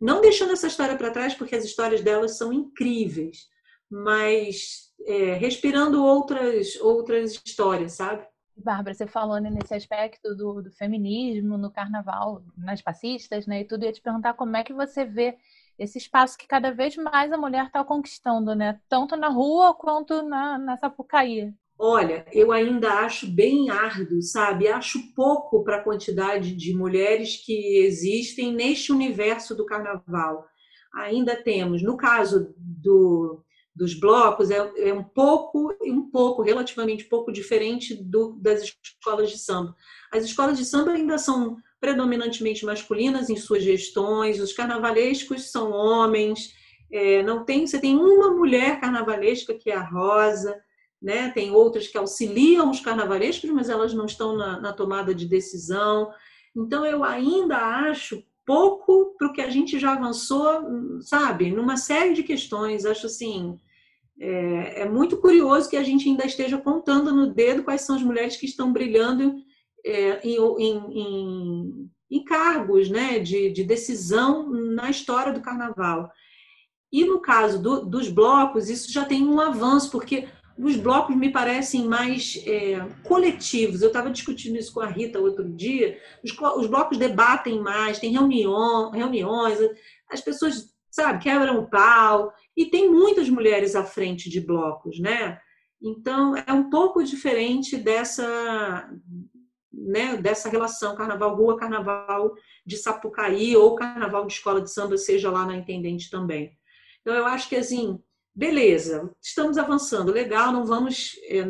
não deixando essa história para trás, porque as histórias delas são incríveis, mas é, respirando outras, outras histórias, sabe? Bárbara, você falou né, nesse aspecto do, do, feminismo no carnaval, nas passistas, né? E tudo, ia te perguntar como é que você vê esse espaço que cada vez mais a mulher está conquistando, né? Tanto na rua quanto na, na Sapucaí. Olha, eu ainda acho bem árduo, sabe? Acho pouco para a quantidade de mulheres que existem neste universo do carnaval. Ainda temos, no caso do, dos blocos, é, é um pouco, um pouco, relativamente pouco diferente do, das escolas de samba. As escolas de samba ainda são predominantemente masculinas em suas gestões, os carnavalescos são homens, é, não tem, você tem uma mulher carnavalesca que é a Rosa, né? tem outras que auxiliam os carnavalescos, mas elas não estão na, na tomada de decisão. Então, eu ainda acho pouco para o que a gente já avançou, sabe, numa série de questões. Acho assim, é, é, muito curioso que a gente ainda esteja contando no dedo quais são as mulheres que estão brilhando é, em, em, em, cargos né, de, de, decisão na história do carnaval. E no caso do, dos blocos, isso já tem um avanço, porque os blocos me parecem mais é, coletivos. Eu estava discutindo isso com a Rita outro dia. Os, os blocos debatem mais, tem reunião, reuniões, as pessoas, sabe, quebram o pau. E tem muitas mulheres à frente de blocos, né? Então, é um pouco diferente dessa, né, dessa relação carnaval-rua, carnaval de Sapucaí ou carnaval de escola de samba, seja lá na Intendente também. Então, eu acho que, assim, beleza, estamos avançando, legal, não vamos é,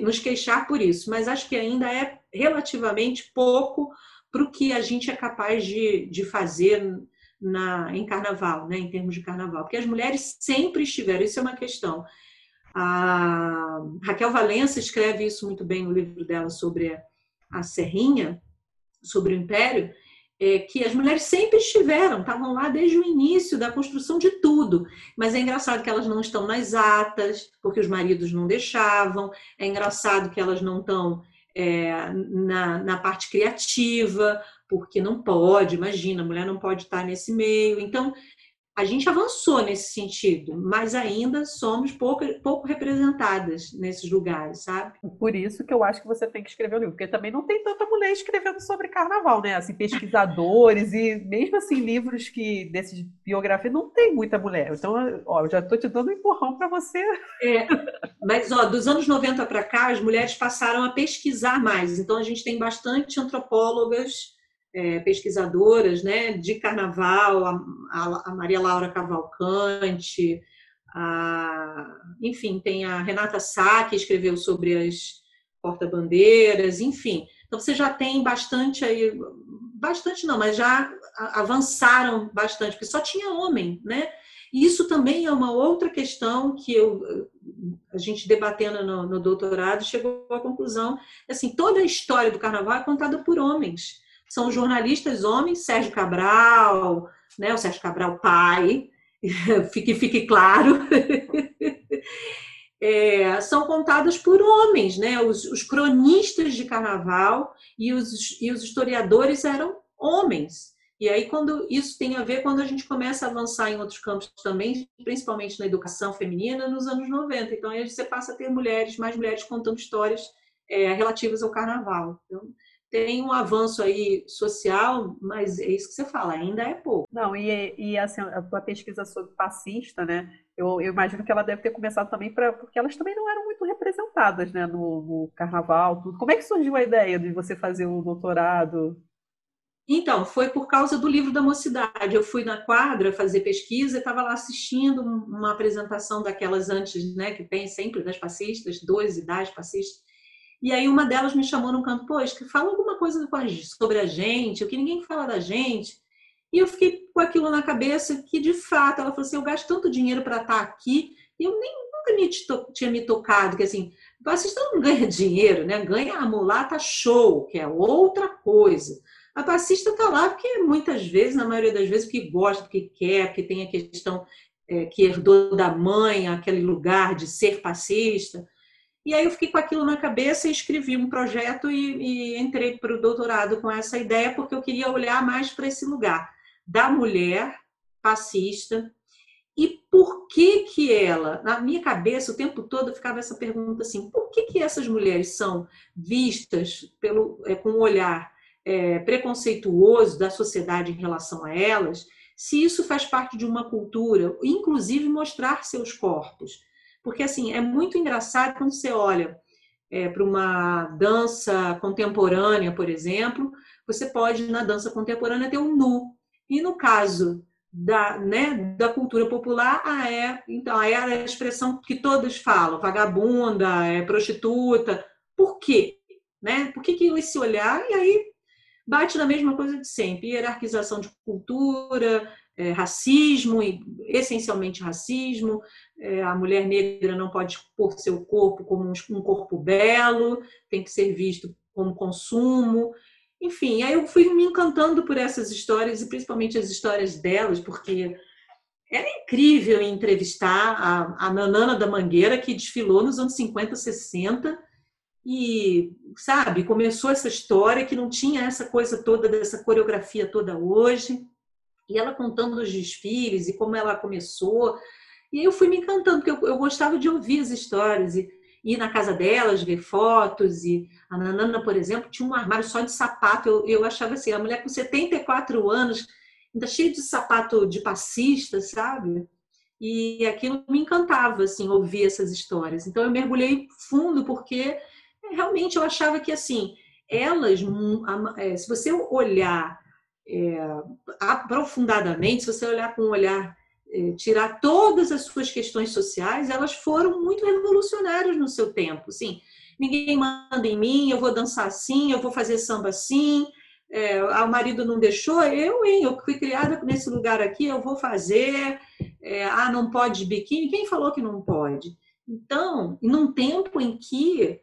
nos queixar por isso, mas acho que ainda é relativamente pouco para o que a gente é capaz de, de fazer na, em carnaval, né, em termos de carnaval, porque as mulheres sempre estiveram, isso é uma questão. A Raquel Valença escreve isso muito bem no livro dela sobre a Serrinha, sobre o Império, é que as mulheres sempre estiveram, estavam lá desde o início da construção de tudo. Mas é engraçado que elas não estão nas atas, porque os maridos não deixavam, é engraçado que elas não estão é, na, na parte criativa, porque não pode, imagina, a mulher não pode estar nesse meio. Então, a gente avançou nesse sentido, mas ainda somos pouco, pouco representadas nesses lugares, sabe? Por isso que eu acho que você tem que escrever o livro, porque também não tem tanta mulher escrevendo sobre carnaval, né? Assim, pesquisadores e mesmo assim livros que desses biografia não tem muita mulher. Então, ó, eu já estou te dando um empurrão para você. É, mas ó, dos anos 90 para cá, as mulheres passaram a pesquisar mais. Então a gente tem bastante antropólogas é, pesquisadoras né, de carnaval, a, a, Maria Laura Cavalcante, a, enfim, tem a Renata Sá, que escreveu sobre as porta-bandeiras, enfim. Então você já tem bastante aí, bastante não, mas já avançaram bastante, porque só tinha homem, né? E isso também é uma outra questão que eu, a gente debatendo no, no doutorado chegou à conclusão, assim, toda a história do carnaval é contada por homens são jornalistas homens, Sérgio Cabral, né? O Sérgio Cabral pai, fique, fique claro. É, são contadas por homens, né? Os, os, cronistas de carnaval e os, e os historiadores eram homens. E aí, quando isso tem a ver quando a gente começa a avançar em outros campos também, principalmente na educação feminina, nos anos 90. Então, aí você passa a ter mulheres, mais mulheres contando histórias é, relativas ao carnaval. Então, tem um avanço aí social, mas é isso que você fala, ainda é pouco. Não, e, e assim, a tua pesquisa sobre passista, né? Eu, eu imagino que ela deve ter começado também para porque elas também não eram muito representadas, né, no, no, carnaval, tudo. Como é que surgiu a ideia de você fazer o doutorado? Então, foi por causa do livro da mocidade. Eu fui na quadra fazer pesquisa, estava lá assistindo uma apresentação daquelas antes, né, que tem sempre das passistas, 12 das passistas. E aí uma delas me chamou num canto, pô, fala alguma coisa sobre a gente, o que ninguém fala da gente. E eu fiquei com aquilo na cabeça que, de fato, ela falou assim, eu gasto tanto dinheiro para estar tá aqui, e eu nem nunca me tinha me tocado, que assim, passista não ganha dinheiro, né? Ganha a mulata show, que é outra coisa. A passista está lá porque muitas vezes, na maioria das vezes, porque gosta, porque quer, porque tem a questão é, que herdou da mãe, aquele lugar de ser passista. E aí eu fiquei com aquilo na cabeça e escrevi um projeto e, e entrei para o doutorado com essa ideia, porque eu queria olhar mais para esse lugar da mulher passista e por que que ela, na minha cabeça o tempo todo ficava essa pergunta assim, por que que essas mulheres são vistas pelo é, com um olhar é, preconceituoso da sociedade em relação a elas, se isso faz parte de uma cultura, inclusive mostrar seus corpos. Porque, assim, é muito engraçado quando você olha é, para uma dança contemporânea, por exemplo, você pode, na dança contemporânea, ter um nu. E no caso da, né, da cultura popular, ah, é, então, é a expressão que todos falam, vagabunda, é prostituta. Por quê? Né? Por que, que esse olhar? E aí bate na mesma coisa de sempre: hierarquização de cultura, é, racismo, essencialmente racismo. É, a mulher negra não pode expor seu corpo como um, corpo belo, tem que ser visto como consumo. Enfim, aí eu fui me encantando por essas histórias e principalmente as histórias delas, porque era incrível entrevistar a, a Nanana da Mangueira, que desfilou nos anos 50, 60, e, sabe, começou essa história que não tinha essa coisa toda, dessa coreografia toda hoje e ela contando os desfiles e como ela começou. E eu fui me encantando, porque eu, eu gostava de ouvir as histórias e ir na casa delas, ver fotos. E a Nanana, por exemplo, tinha um armário só de sapato. Eu, eu achava assim, a mulher com 74 anos, ainda cheia de sapato de passista, sabe? E aquilo me encantava, assim, ouvir essas histórias. Então eu mergulhei fundo, porque realmente eu achava que, assim, elas, hum, é, se você olhar é, aprofundadamente, se você olhar com um olhar, é, tirar todas as suas questões sociais, elas foram muito revolucionárias no seu tempo. Sim, ninguém manda em mim, eu vou dançar assim, eu vou fazer samba assim. É, ah, o marido não deixou, eu, hein, eu fui criada nesse lugar aqui, eu vou fazer. É, ah, não pode biquíni? Quem falou que não pode? Então, num tempo em que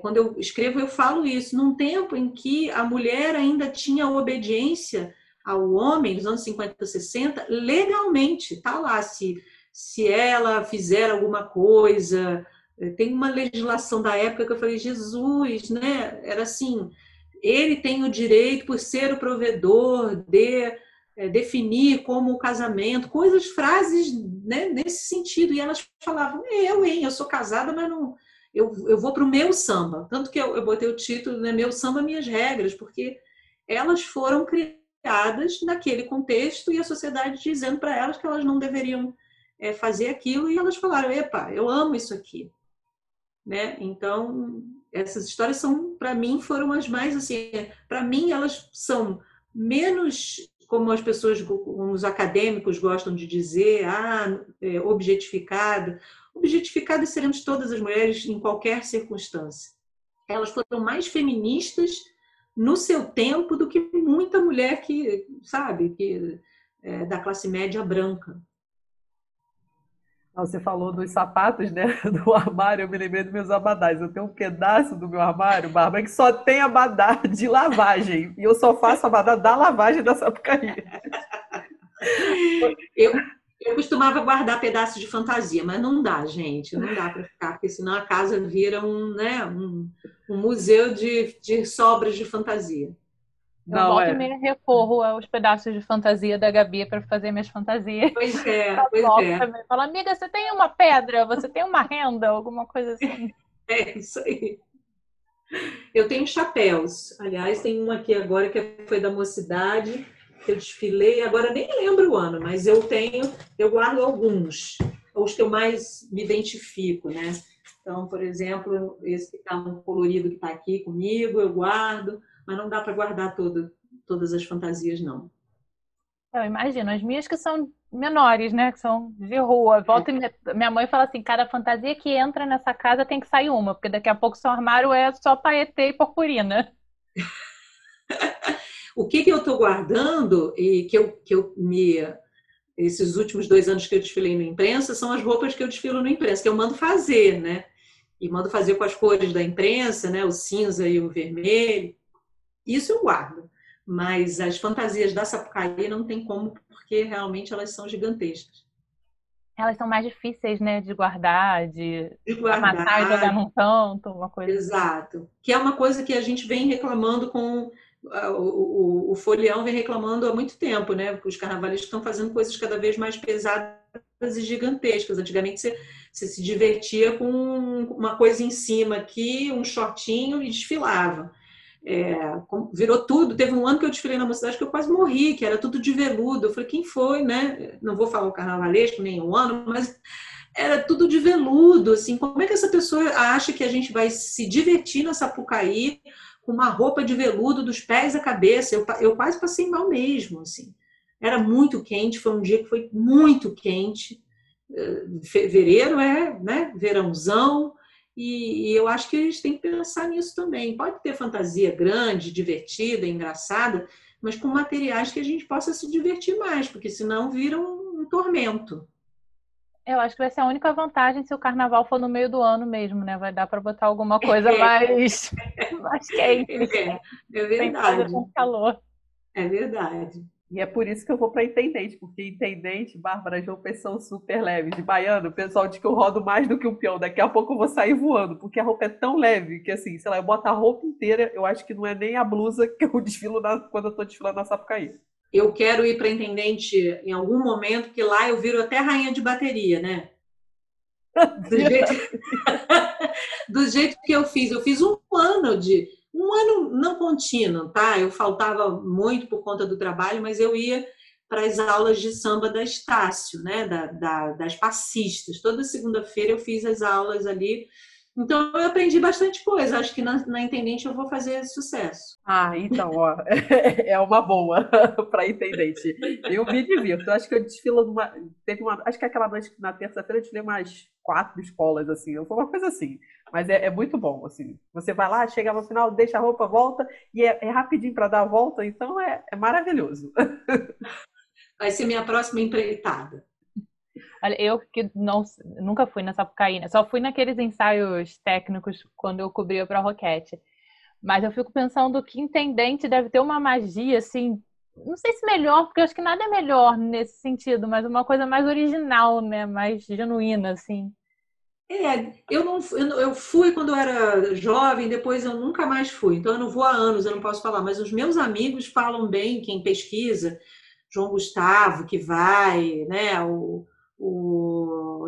quando eu escrevo, eu falo isso, num tempo em que a mulher ainda tinha obediência ao homem, nos anos 50, 60, legalmente, tá lá, se, se ela fizer alguma coisa, é, tem uma legislação da época que eu falei, Jesus, né, era assim, ele tem o direito, por ser o provedor, de é, definir como o casamento, coisas, frases né, nesse sentido, e elas falavam, eu, hein, eu sou casada, mas não eu, eu vou para o meu samba. Tanto que eu, eu botei o título, né, Meu Samba, Minhas Regras, porque elas foram criadas naquele contexto e a sociedade dizendo para elas que elas não deveriam é, fazer aquilo e elas falaram: epa, eu amo isso aqui. Né? Então, essas histórias são, para mim, foram as mais assim, para mim elas são menos como as pessoas, como os acadêmicos gostam de dizer, ah, é, objetificada objetificadas seremos todas as mulheres em qualquer circunstância. Elas foram mais feministas no seu tempo do que muita mulher que, sabe, que é, da classe média branca. Você falou dos sapatos, né? Do armário, eu me lembrei dos meus abadás. Eu tenho um pedaço do meu armário, Barba, que só tem abadá de lavagem. E eu só faço abadá da lavagem da Sapucaí. Eu, eu costumava guardar pedaços de fantasia, mas não dá, gente, não dá para ficar, porque senão a casa vira um, né, um, um museu de, de sobras de fantasia. Eu não, volto é. e meio recorro aos pedaços de fantasia da Gabi para fazer minhas fantasias. Pois é, pois é. Também. Fala, amiga, você tem uma pedra? Você tem uma renda? Alguma coisa assim. É isso aí. Eu tenho chapéus. Aliás, tem um aqui agora que foi da mocidade que eu desfilei, agora nem lembro o ano, mas eu tenho, eu guardo alguns, os que eu mais me identifico, né? Então, por exemplo, esse que está um colorido que está aqui comigo, eu guardo, mas não dá para guardar todo, todas as fantasias, não. Eu imagino, as minhas que são menores, né? Que são de rua. Volta é. minha mãe fala assim: cada fantasia que entra nessa casa tem que sair uma, porque daqui a pouco seu armário é só paetê e purpurina. O que, que eu estou guardando e que eu, que eu me. Esses últimos dois anos que eu desfilei no imprensa são as roupas que eu desfilo no imprensa, que eu mando fazer, né? E mando fazer com as cores da imprensa, né? O cinza e o vermelho. Isso eu guardo. Mas as fantasias da Sapucaí não tem como, porque realmente elas são gigantescas. Elas são mais difíceis, né, de guardar, de, de guardar, amassar e jogar num canto, uma coisa. Assim. Exato. Que é uma coisa que a gente vem reclamando com o, o, o Folião vem reclamando há muito tempo, né? Porque os carnavalistas estão fazendo coisas cada vez mais pesadas e gigantescas. Antigamente você, você se divertia com uma coisa em cima aqui, um shortinho e desfilava. É, virou tudo. Teve um ano que eu desfilei na mocidade que eu quase morri, que era tudo de veludo. Eu falei, quem foi, né? Não vou falar o carnavalesco nem um ano, mas era tudo de veludo. Assim, como é que essa pessoa acha que a gente vai se divertir na Sapucaí com uma roupa de veludo dos pés à cabeça. Eu, eu quase passei mal mesmo, assim. Era muito quente, foi um dia que foi muito quente. Eh, fevereiro é, né, verãozão, e, e eu acho que a gente tem que pensar nisso também. Pode ter fantasia grande, divertida, engraçada, mas com materiais que a gente possa se divertir mais, porque senão vira um, um tormento. Eu acho que vai ser a única vantagem se o carnaval for no meio do ano mesmo, né? Vai dar para botar alguma coisa é. mais, mais quente. É, é verdade. Calor. É verdade. E é por isso que eu vou para intendente, porque intendente, Bárbara João são super leve. De baiano, o pessoal diz que eu rodo mais do que um peão. Daqui a pouco eu vou sair voando, porque a roupa é tão leve que, assim, sei lá, eu boto a roupa inteira, eu acho que não é nem a blusa que eu desfilo na, quando eu tô desfilando na Sapucaí eu quero ir para intendente em algum momento, porque lá eu viro até rainha de bateria, né? Do jeito, do jeito que eu fiz. Eu fiz um ano de. Um ano não contínuo, tá? Eu faltava muito por conta do trabalho, mas eu ia para as aulas de samba da Estácio, né? Da, da, das passistas. Toda segunda-feira eu fiz as aulas ali então eu aprendi bastante coisa. Acho que na, na Intendente eu vou fazer sucesso. Ah, então, ó, é uma boa para Intendente. Eu me divirto. Acho que eu desfilo numa. Teve uma. Acho que aquela noite na terça-feira eu desfilei umas quatro escolas, assim. Foi uma coisa assim. Mas é, é, muito bom, assim. Você vai lá, chega no final, deixa a roupa, volta, e é, é rapidinho para dar a volta, então é, é maravilhoso. Vai ser minha próxima empreitada. Olha, eu que não, nunca fui na Sapucaí, né? Só fui naqueles ensaios técnicos quando eu cobria para a Roquete. Mas eu fico pensando que intendente deve ter uma magia, assim, não sei se melhor, porque eu acho que nada é melhor nesse sentido, mas uma coisa mais original, né? Mais genuína, assim. É, eu não eu fui quando eu era jovem, depois eu nunca mais fui. Então eu não vou há anos, eu não posso falar, mas os meus amigos falam bem, quem pesquisa, João Gustavo que vai, né, o,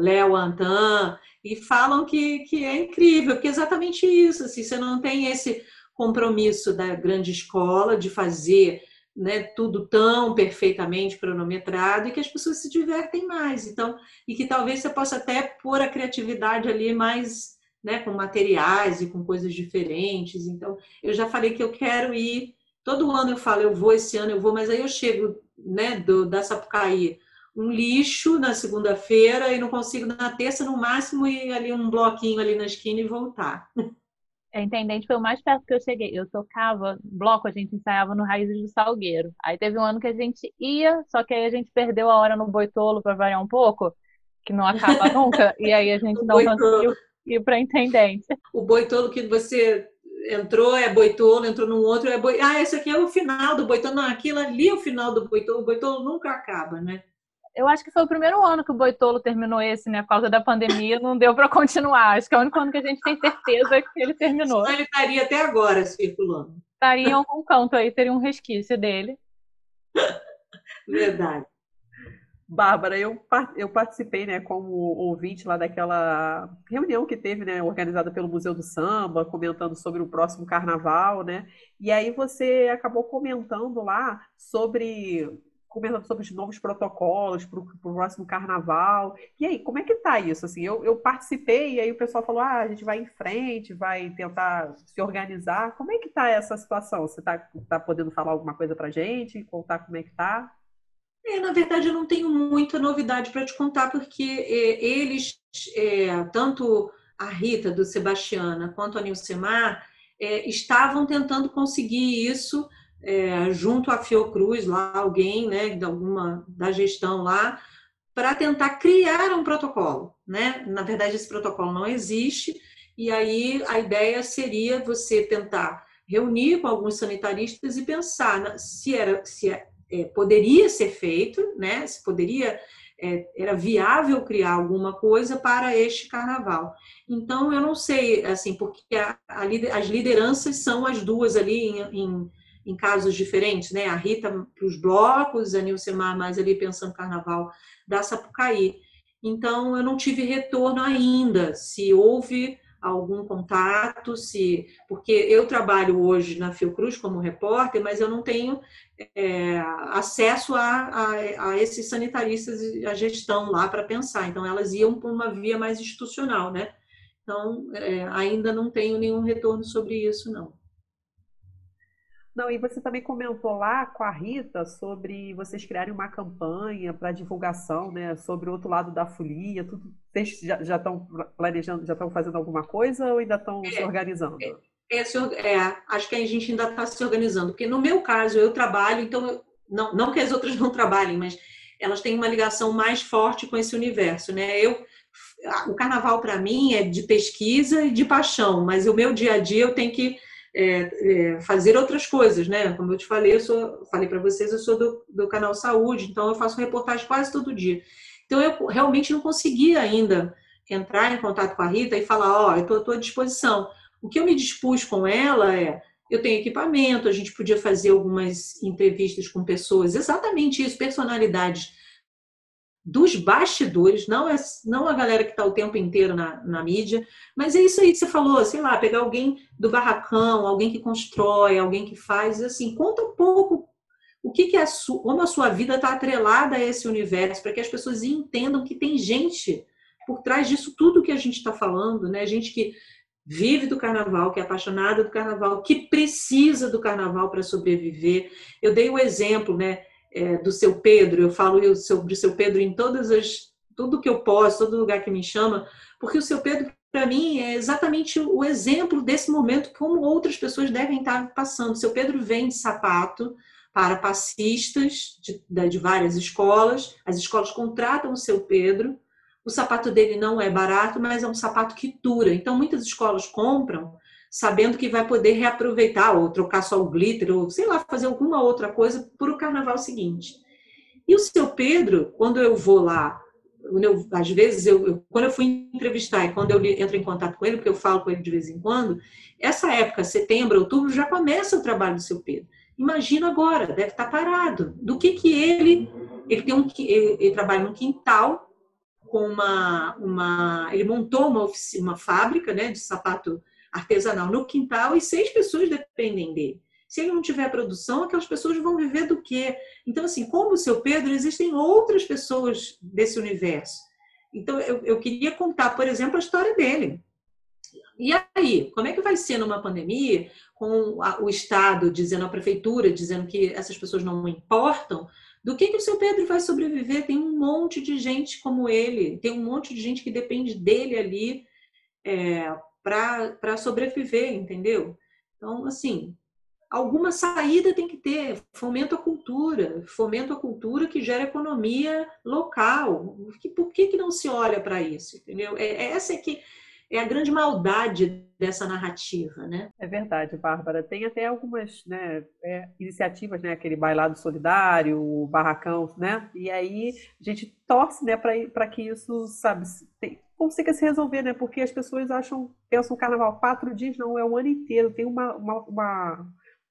Léo Antan, e falam que, que é incrível, porque é exatamente isso, assim, você não tem esse compromisso da grande escola de fazer né, tudo tão perfeitamente cronometrado e que as pessoas se divertem mais. Então, e que talvez você possa até pôr a criatividade ali mais, né, com materiais e com coisas diferentes. Então, eu já falei que eu quero ir. Todo ano eu falo, eu vou esse ano, eu vou, mas aí eu chego, né, do, da Sapucaí um lixo na segunda-feira e não consigo na terça, no máximo, ir ali um bloquinho ali na esquina e voltar. É, intendente foi o mais perto que eu cheguei. Eu tocava bloco, a gente ensaiava no Raízes do Salgueiro. Aí teve um ano que a gente ia, só que aí a gente perdeu a hora no Boitolo para variar um pouco, que não acaba nunca, e aí a gente não conseguiu ir para intendente. O Boitolo que você entrou, é boitolo, entrou num outro, é boi... Ah, esse aqui é o final do boitolo. Não, aquilo ali é o final do boitolo. O boitolo nunca acaba, né? Eu acho que foi o primeiro ano que o Boitolo terminou esse, né? Por causa da pandemia, não deu para continuar. Acho que é o único ano que a gente tem certeza que ele terminou. Senão ele estaria até agora circulando. Estaria em algum canto aí, teria um resquício dele. Verdade. Bárbara, eu, eu participei, né, como ouvinte lá daquela reunião que teve, né, organizada pelo Museu do Samba, comentando sobre o próximo carnaval, né? E aí você acabou comentando lá sobre comentando sobre os novos protocolos para o próximo carnaval. E aí, como é que tá isso? Assim, eu, eu participei e aí o pessoal falou: ah, a gente vai em frente, vai tentar se organizar. Como é que tá essa situação? Você tá, tá podendo falar alguma coisa para gente? Contar como é que tá? É, na verdade, eu não tenho muita novidade para te contar, porque é, eles, é, tanto a Rita do Sebastiana quanto a Nilcemar, é, estavam tentando conseguir isso é, junto à Fiocruz, lá alguém, né, de alguma da gestão lá, para tentar criar um protocolo, né? Na verdade, esse protocolo não existe, e aí a ideia seria você tentar reunir com alguns sanitaristas e pensar se era se é, é, poderia ser feito, né? Se poderia é, era viável criar alguma coisa para este carnaval. Então eu não sei, assim, porque a, a, as lideranças são as duas ali em, em, em casos diferentes, né? A Rita para os blocos, a Nilcemar mais ali pensando carnaval da Sapucaí. Então eu não tive retorno ainda se houve algum contato, se porque eu trabalho hoje na Fiocruz como repórter, mas eu não tenho é, acesso a, a, a, esses sanitaristas e a gestão lá para pensar. Então elas iam por uma via mais institucional, né? Então é, ainda não tenho nenhum retorno sobre isso, não. Não, e você também comentou lá com a Rita sobre vocês criarem uma campanha para divulgação, né, sobre o outro lado da folia, tudo. Vocês já estão planejando, já estão fazendo alguma coisa ou ainda estão é, se organizando? É, é, é, acho que a gente ainda está se organizando, porque no meu caso eu trabalho, então eu, não, não que as outras não trabalhem, mas elas têm uma ligação mais forte com esse universo, né? Eu o carnaval para mim é de pesquisa e de paixão, mas o meu dia a dia eu tenho que é, é, fazer outras coisas, né? Como eu te falei, eu sou, falei para vocês, eu sou do, do canal Saúde, então eu faço reportagem quase todo dia. Então eu realmente não conseguia ainda entrar em contato com a Rita e falar, ó, oh, eu estou à tua disposição. O que eu me dispus com ela é, eu tenho equipamento, a gente podia fazer algumas entrevistas com pessoas, exatamente isso, personalidades dos bastidores, não é não a galera que está o tempo inteiro na, na mídia, mas é isso aí que você falou, sei lá, pegar alguém do barracão, alguém que constrói, alguém que faz, assim, conta um pouco o que, que é a sua, como a sua vida está atrelada a esse universo, para que as pessoas entendam que tem gente por trás disso tudo que a gente está falando, né? Gente que vive do carnaval, que é apaixonada do carnaval, que precisa do carnaval para sobreviver. Eu dei o exemplo, né? É, do seu Pedro, eu falo sobre o seu Pedro em todas as tudo que eu posso, todo lugar que me chama, porque o seu Pedro para mim é exatamente o exemplo desse momento como outras pessoas devem estar passando. O seu Pedro vende sapato para passistas de, de várias escolas, as escolas contratam o seu Pedro. O sapato dele não é barato, mas é um sapato que dura. Então muitas escolas compram sabendo que vai poder reaproveitar ou trocar só o glitter ou sei lá, fazer alguma outra coisa para o carnaval seguinte. E o seu Pedro, quando eu vou lá, eu, às vezes, eu, eu, quando eu fui entrevistar e quando eu entro em contato com ele, porque eu falo com ele de vez em quando, essa época, setembro, outubro, já começa o trabalho do seu Pedro. Imagina agora, deve estar parado. Do que que ele. Ele, tem um, ele, ele trabalha num quintal com uma. uma ele montou uma, oficina, uma fábrica né, de sapato artesanal no quintal e seis pessoas dependem dele. Se ele não tiver produção, aquelas pessoas vão viver do quê? Então, assim, como o seu Pedro, existem outras pessoas desse universo. Então, eu, eu queria contar, por exemplo, a história dele. E aí, como é que vai ser numa pandemia, com o Estado dizendo, a prefeitura dizendo que essas pessoas não importam, do que, que o seu Pedro vai sobreviver? Tem um monte de gente como ele, tem um monte de gente que depende dele ali é, para sobreviver, entendeu? Então, assim, alguma saída tem que ter. Fomento a cultura, fomento a cultura que gera economia local. Por que, que não se olha para isso, entendeu? É, é, essa é que é a grande maldade dessa narrativa, né? É verdade, Bárbara. Tem até algumas né, é, iniciativas, né? Aquele bailado solidário, o barracão, né? E aí a gente torce, né, para que isso, sabe, tem, consiga se resolver, né? Porque as pessoas acham, pensam carnaval quatro dias, não, é o ano inteiro. Tem uma, uma, uma,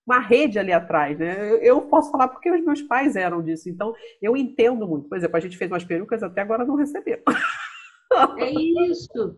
uma rede ali atrás, né? Eu, eu, posso falar porque os meus pais eram disso, então eu entendo muito. Por exemplo, a gente fez umas perucas até agora não recebeu. É isso.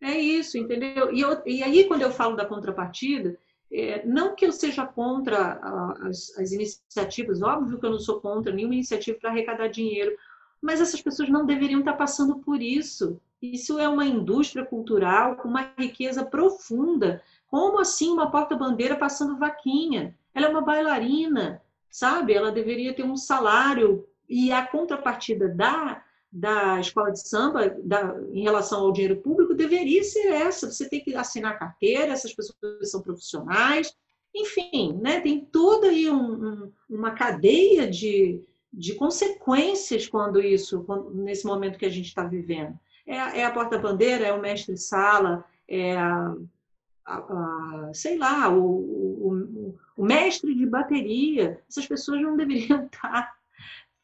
É isso, entendeu? E, eu, e aí, quando eu falo da contrapartida, é, não que eu seja contra as, as, iniciativas, óbvio que eu não sou contra nenhuma iniciativa para arrecadar dinheiro, mas essas pessoas não deveriam estar passando por isso. Isso é uma indústria cultural com uma riqueza profunda. Como assim uma porta-bandeira passando vaquinha? Ela é uma bailarina, sabe? Ela deveria ter um salário e a contrapartida da da escola de samba da, em relação ao dinheiro público deveria ser essa. Você tem que assinar carteira, essas pessoas são profissionais, enfim, né, tem toda aí um, um, uma cadeia de, de consequências quando isso, quando, nesse momento que a gente está vivendo. É, é a porta-bandeira, é o mestre-sala, é a, a, a, sei lá, o, o, o mestre de bateria. Essas pessoas não deveriam estar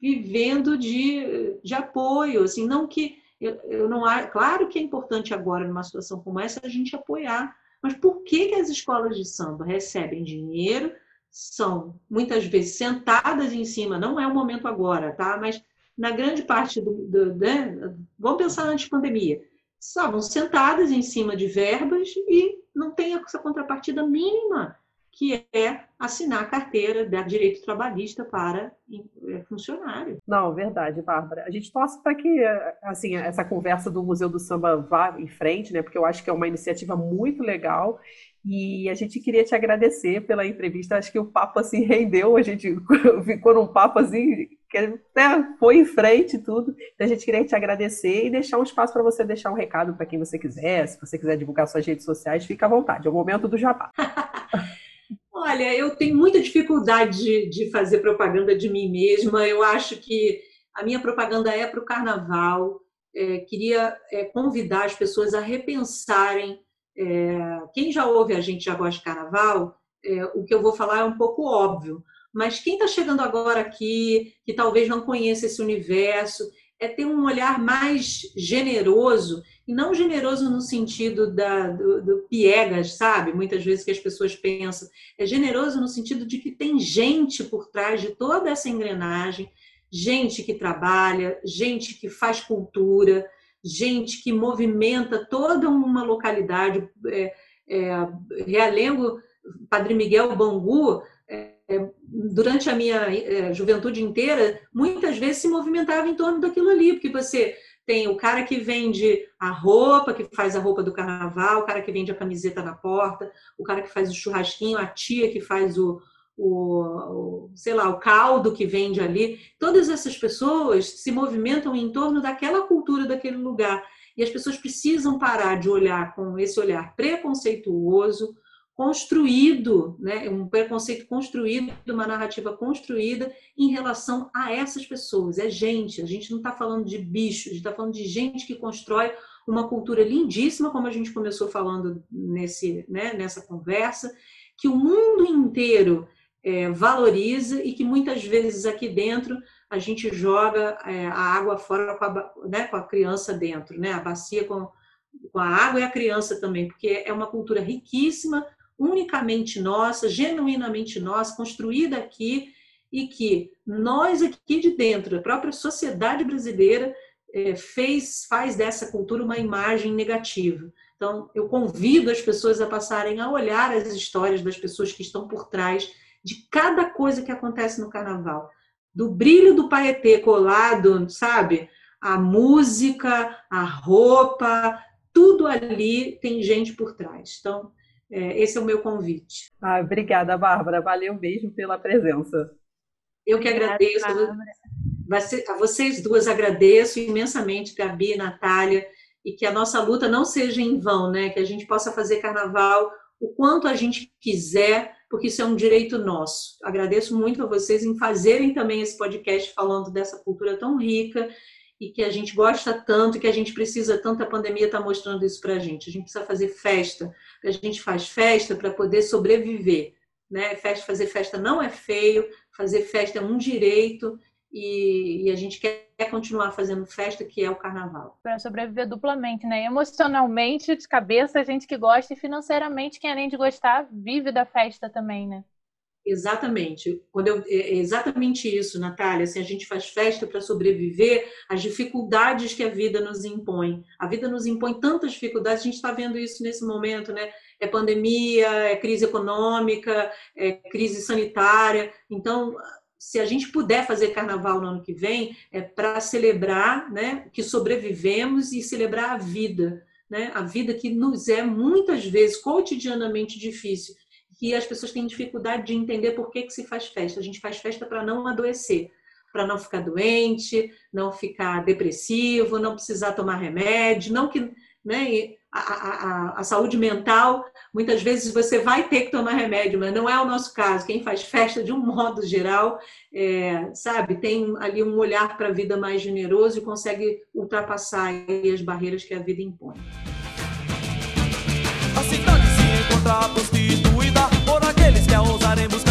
vivendo de, de apoio, assim, não que eu, eu não claro que é importante agora numa situação como essa a gente apoiar, mas por que, que as escolas de samba recebem dinheiro, são muitas vezes sentadas em cima, não é o momento agora, tá? Mas na grande parte do, do né? vamos pensar antes da pandemia, estavam sentadas em cima de verbas e não tem essa contrapartida mínima que é assinar a carteira de direito trabalhista para é, funcionário. Não, verdade, Bárbara. A gente torce para que assim, essa conversa do Museu do Samba vá em frente, né? Porque eu acho que é uma iniciativa muito legal. E a gente queria te agradecer pela entrevista. Acho que o papo assim rendeu, a gente ficou num papo assim que né, foi em frente tudo. Então a gente queria te agradecer e deixar um espaço para você deixar um recado para quem você quiser. Se você quiser divulgar suas redes sociais, fica à vontade. É o momento do jabá. Olha, eu tenho muita dificuldade de, fazer propaganda de mim mesma. Eu acho que a minha propaganda é para o carnaval. É, queria é, convidar as pessoas a repensarem. É, quem já ouve a gente já gosta de carnaval, é, o que eu vou falar é um pouco óbvio. Mas quem está chegando agora aqui, que talvez não conheça esse universo, é ter um olhar mais generoso e não generoso no sentido da, do, do, piegas, sabe? Muitas vezes que as pessoas pensam. É generoso no sentido de que tem gente por trás de toda essa engrenagem, gente que trabalha, gente que faz cultura, gente que movimenta toda uma localidade. É, é, Realengo, Padre Miguel Bangu, durante a minha é, juventude inteira, muitas vezes se movimentava em torno daquilo ali, porque você tem o cara que vende a roupa, que faz a roupa do carnaval, o cara que vende a camiseta na porta, o cara que faz o churrasquinho, a tia que faz o, o, sei lá, o caldo que vende ali. Todas essas pessoas se movimentam em torno daquela cultura daquele lugar. E as pessoas precisam parar de olhar com esse olhar preconceituoso, construído, né, um preconceito construído, uma narrativa construída em relação a essas pessoas. É gente, a gente não está falando de bicho, a gente está falando de gente que constrói uma cultura lindíssima, como a gente começou falando nesse, né, nessa conversa, que o mundo inteiro é, valoriza e que muitas vezes aqui dentro a gente joga é, a água fora com a, né, com a criança dentro, né, a bacia com, com a água e a criança também, porque é uma cultura riquíssima, unicamente nossa, genuinamente nossa, construída aqui e que nós aqui de dentro, a própria sociedade brasileira é, fez faz dessa cultura uma imagem negativa. Então, eu convido as pessoas a passarem a olhar as histórias das pessoas que estão por trás de cada coisa que acontece no carnaval. Do brilho do paetê colado, sabe? A música, a roupa, tudo ali tem gente por trás. Então, esse é o meu convite. Ah, obrigada, Bárbara. Valeu mesmo pela presença. Eu que agradeço. A vocês duas agradeço imensamente, Gabi e Natália, e que a nossa luta não seja em vão, né? que a gente possa fazer carnaval o quanto a gente quiser, porque isso é um direito nosso. Agradeço muito a vocês em fazerem também esse podcast falando dessa cultura tão rica e que a gente gosta tanto, que a gente precisa tanto, a pandemia está mostrando isso para a gente. A gente precisa fazer festa, a gente faz festa para poder sobreviver. Né? Festa, fazer festa não é feio, fazer festa é um direito e, e, a gente quer continuar fazendo festa, que é o carnaval. Para sobreviver duplamente, né? Emocionalmente, de cabeça, a gente que gosta, e financeiramente, quem além de gostar, vive da festa também, né? Exatamente. Quando eu, é, é exatamente isso, Natália. Assim, a gente faz festa para sobreviver às dificuldades que a vida nos impõe. A vida nos impõe tantas dificuldades, a gente está vendo isso nesse momento, né? É pandemia, é crise econômica, é crise sanitária. Então, se a gente puder fazer carnaval no ano que vem, é para celebrar né, que sobrevivemos e celebrar a vida. Né? A vida que nos é muitas vezes cotidianamente difícil que as pessoas têm dificuldade de entender por que, que se faz festa. A gente faz festa para não adoecer, para não ficar doente, não ficar depressivo, não precisar tomar remédio, não que né, a, a, a, saúde mental, muitas vezes você vai ter que tomar remédio, mas não é o nosso caso. Quem faz festa, de um modo geral, é, sabe, tem ali um olhar para a vida mais generoso e consegue ultrapassar as barreiras que a vida impõe. A cidade se encontra prostituída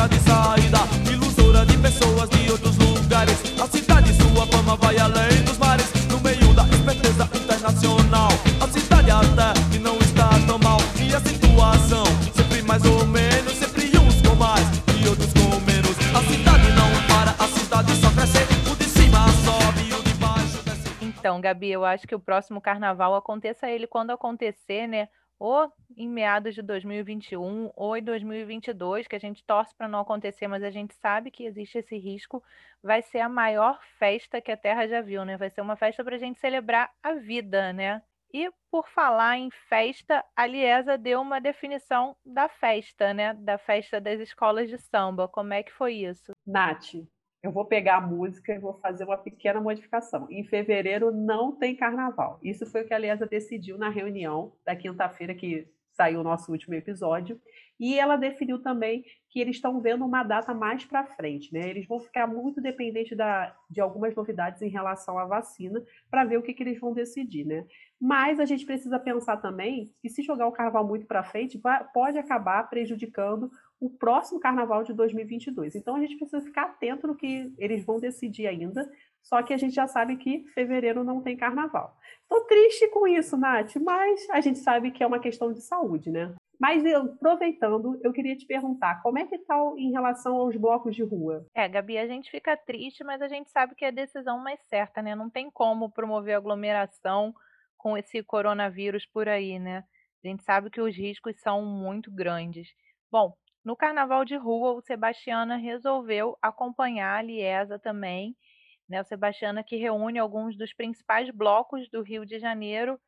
buscar de saída, ilusora de pessoas de outros lugares. A cidade, sua fama vai além dos mares, no meio da esperteza internacional. A cidade até que não está tão mal, e a situação sempre mais ou menos, sempre uns com mais e outros com menos. A cidade não para, a cidade só cresce, o de cima sobe e o de baixo desce. Então, Gabi, eu acho que o próximo carnaval aconteça ele quando acontecer, né? Ou em meados de 2021 ou em 2022, que a gente torce para não acontecer, mas a gente sabe que existe esse risco, vai ser a maior festa que a Terra já viu, né? Vai ser uma festa para a gente celebrar a vida, né? E por falar em festa, a Liesa deu uma definição da festa, né? Da festa das escolas de samba. Como é que foi isso? Nath, eu vou pegar a música e vou fazer uma pequena modificação. Em fevereiro não tem carnaval. Isso foi o que a Liesa decidiu na reunião da quinta-feira que saiu o nosso último episódio. E ela definiu também que eles estão vendo uma data mais para frente, né? Eles vão ficar muito dependentes da, de algumas novidades em relação à vacina para ver o que, que eles vão decidir, né? Mas a gente precisa pensar também que se jogar o carnaval muito para frente, pode acabar prejudicando o próximo carnaval de 2022. Então a gente precisa ficar atento no que eles vão decidir ainda. Só que a gente já sabe que fevereiro não tem carnaval. Estou triste com isso, Nath, mas a gente sabe que é uma questão de saúde, né? Mas aproveitando, eu queria te perguntar, como é que está em relação aos blocos de rua? É, Gabi, a gente fica triste, mas a gente sabe que é a decisão mais certa, né? Não tem como promover aglomeração com esse coronavírus por aí, né? A gente sabe que os riscos são muito grandes. Bom, no carnaval de rua, o Sebastiana resolveu acompanhar a Liesa também, né? O Sebastiana que reúne alguns dos principais blocos do Rio de Janeiro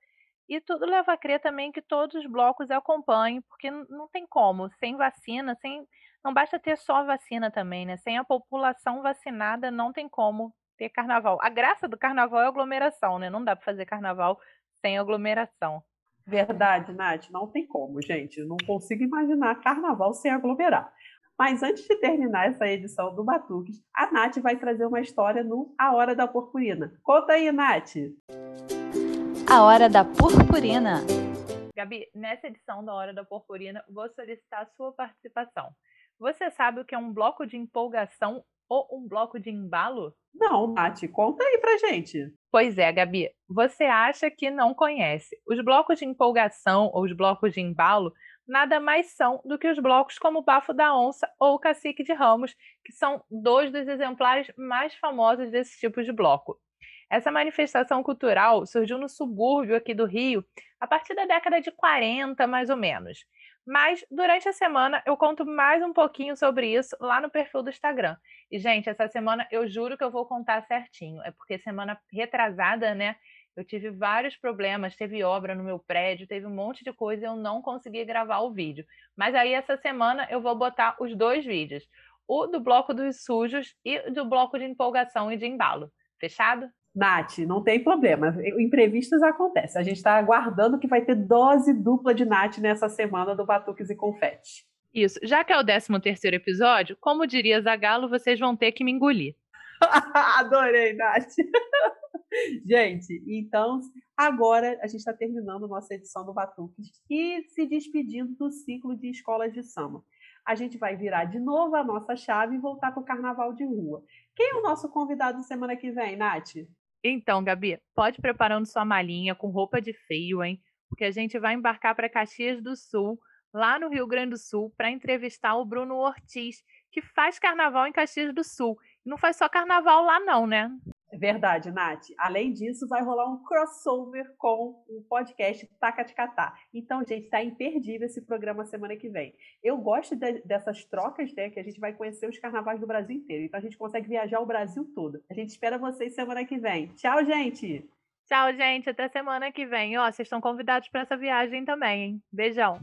e tudo leva a crer também que todos os blocos acompanhem, porque não tem como, sem vacina, sem não basta ter só vacina também, né? Sem a população vacinada não tem como ter carnaval. A graça do carnaval é aglomeração, né? Não dá para fazer carnaval sem aglomeração. Verdade, Nath, não tem como, gente. não consigo imaginar carnaval sem aglomerar. Mas antes de terminar essa edição do Batuques, a Nath vai trazer uma história no A Hora da Purpurina. Conta aí, Nath! A Hora da Purpurina. Gabi, nessa edição da Hora da Purpurina, vou solicitar a sua participação. Você sabe o que é um bloco de empolgação ou um bloco de embalo? Não, Nath, conta aí pra gente. Pois é, Gabi, você acha que não conhece. Os blocos de empolgação ou os blocos de embalo nada mais são do que os blocos como o Bafo da Onça ou o Cacique de Ramos, que são dois dos exemplares mais famosos desse tipo de bloco. Essa manifestação cultural surgiu no subúrbio aqui do Rio a partir da década de 40, mais ou menos. Mas durante a semana eu conto mais um pouquinho sobre isso lá no perfil do Instagram. E, gente, essa semana eu juro que eu vou contar certinho. É porque semana retrasada, né? Eu tive vários problemas, teve obra no meu prédio, teve um monte de coisa e eu não consegui gravar o vídeo. Mas aí essa semana eu vou botar os dois vídeos: o do bloco dos sujos e do bloco de empolgação e de embalo. Fechado? Nath, não tem problema. Imprevistos acontecem. A gente está aguardando que vai ter dose dupla de Nath nessa semana do Batuques e Confete. Isso. Já que é o 13 terceiro episódio, como diria Zagalo, vocês vão ter que me engolir. Adorei, Nath. Gente, então agora a gente está terminando nossa edição do Batuques e se despedindo do ciclo de escolas de samba. A gente vai virar de novo a nossa chave e voltar com o carnaval de rua. Quem é o nosso convidado semana que vem, Nath? Então, Gabi, pode preparando sua malinha com roupa de frio, hein? Porque a gente vai embarcar para Caxias do Sul, lá no Rio Grande do Sul, para entrevistar o Bruno Ortiz, que faz carnaval em Caxias do Sul. Não faz só carnaval lá, não, né? É verdade, Nath. Além disso, vai rolar um crossover com o podcast Taca de Catar. Então, gente, tá imperdível esse programa semana que vem. Eu gosto de, dessas trocas, né? Que a gente vai conhecer os carnavais do Brasil inteiro. Então, a gente consegue viajar o Brasil todo. A gente espera vocês semana que vem. Tchau, gente! Tchau, gente. Até semana que vem. Ó, vocês estão convidados para essa viagem também, hein? Beijão.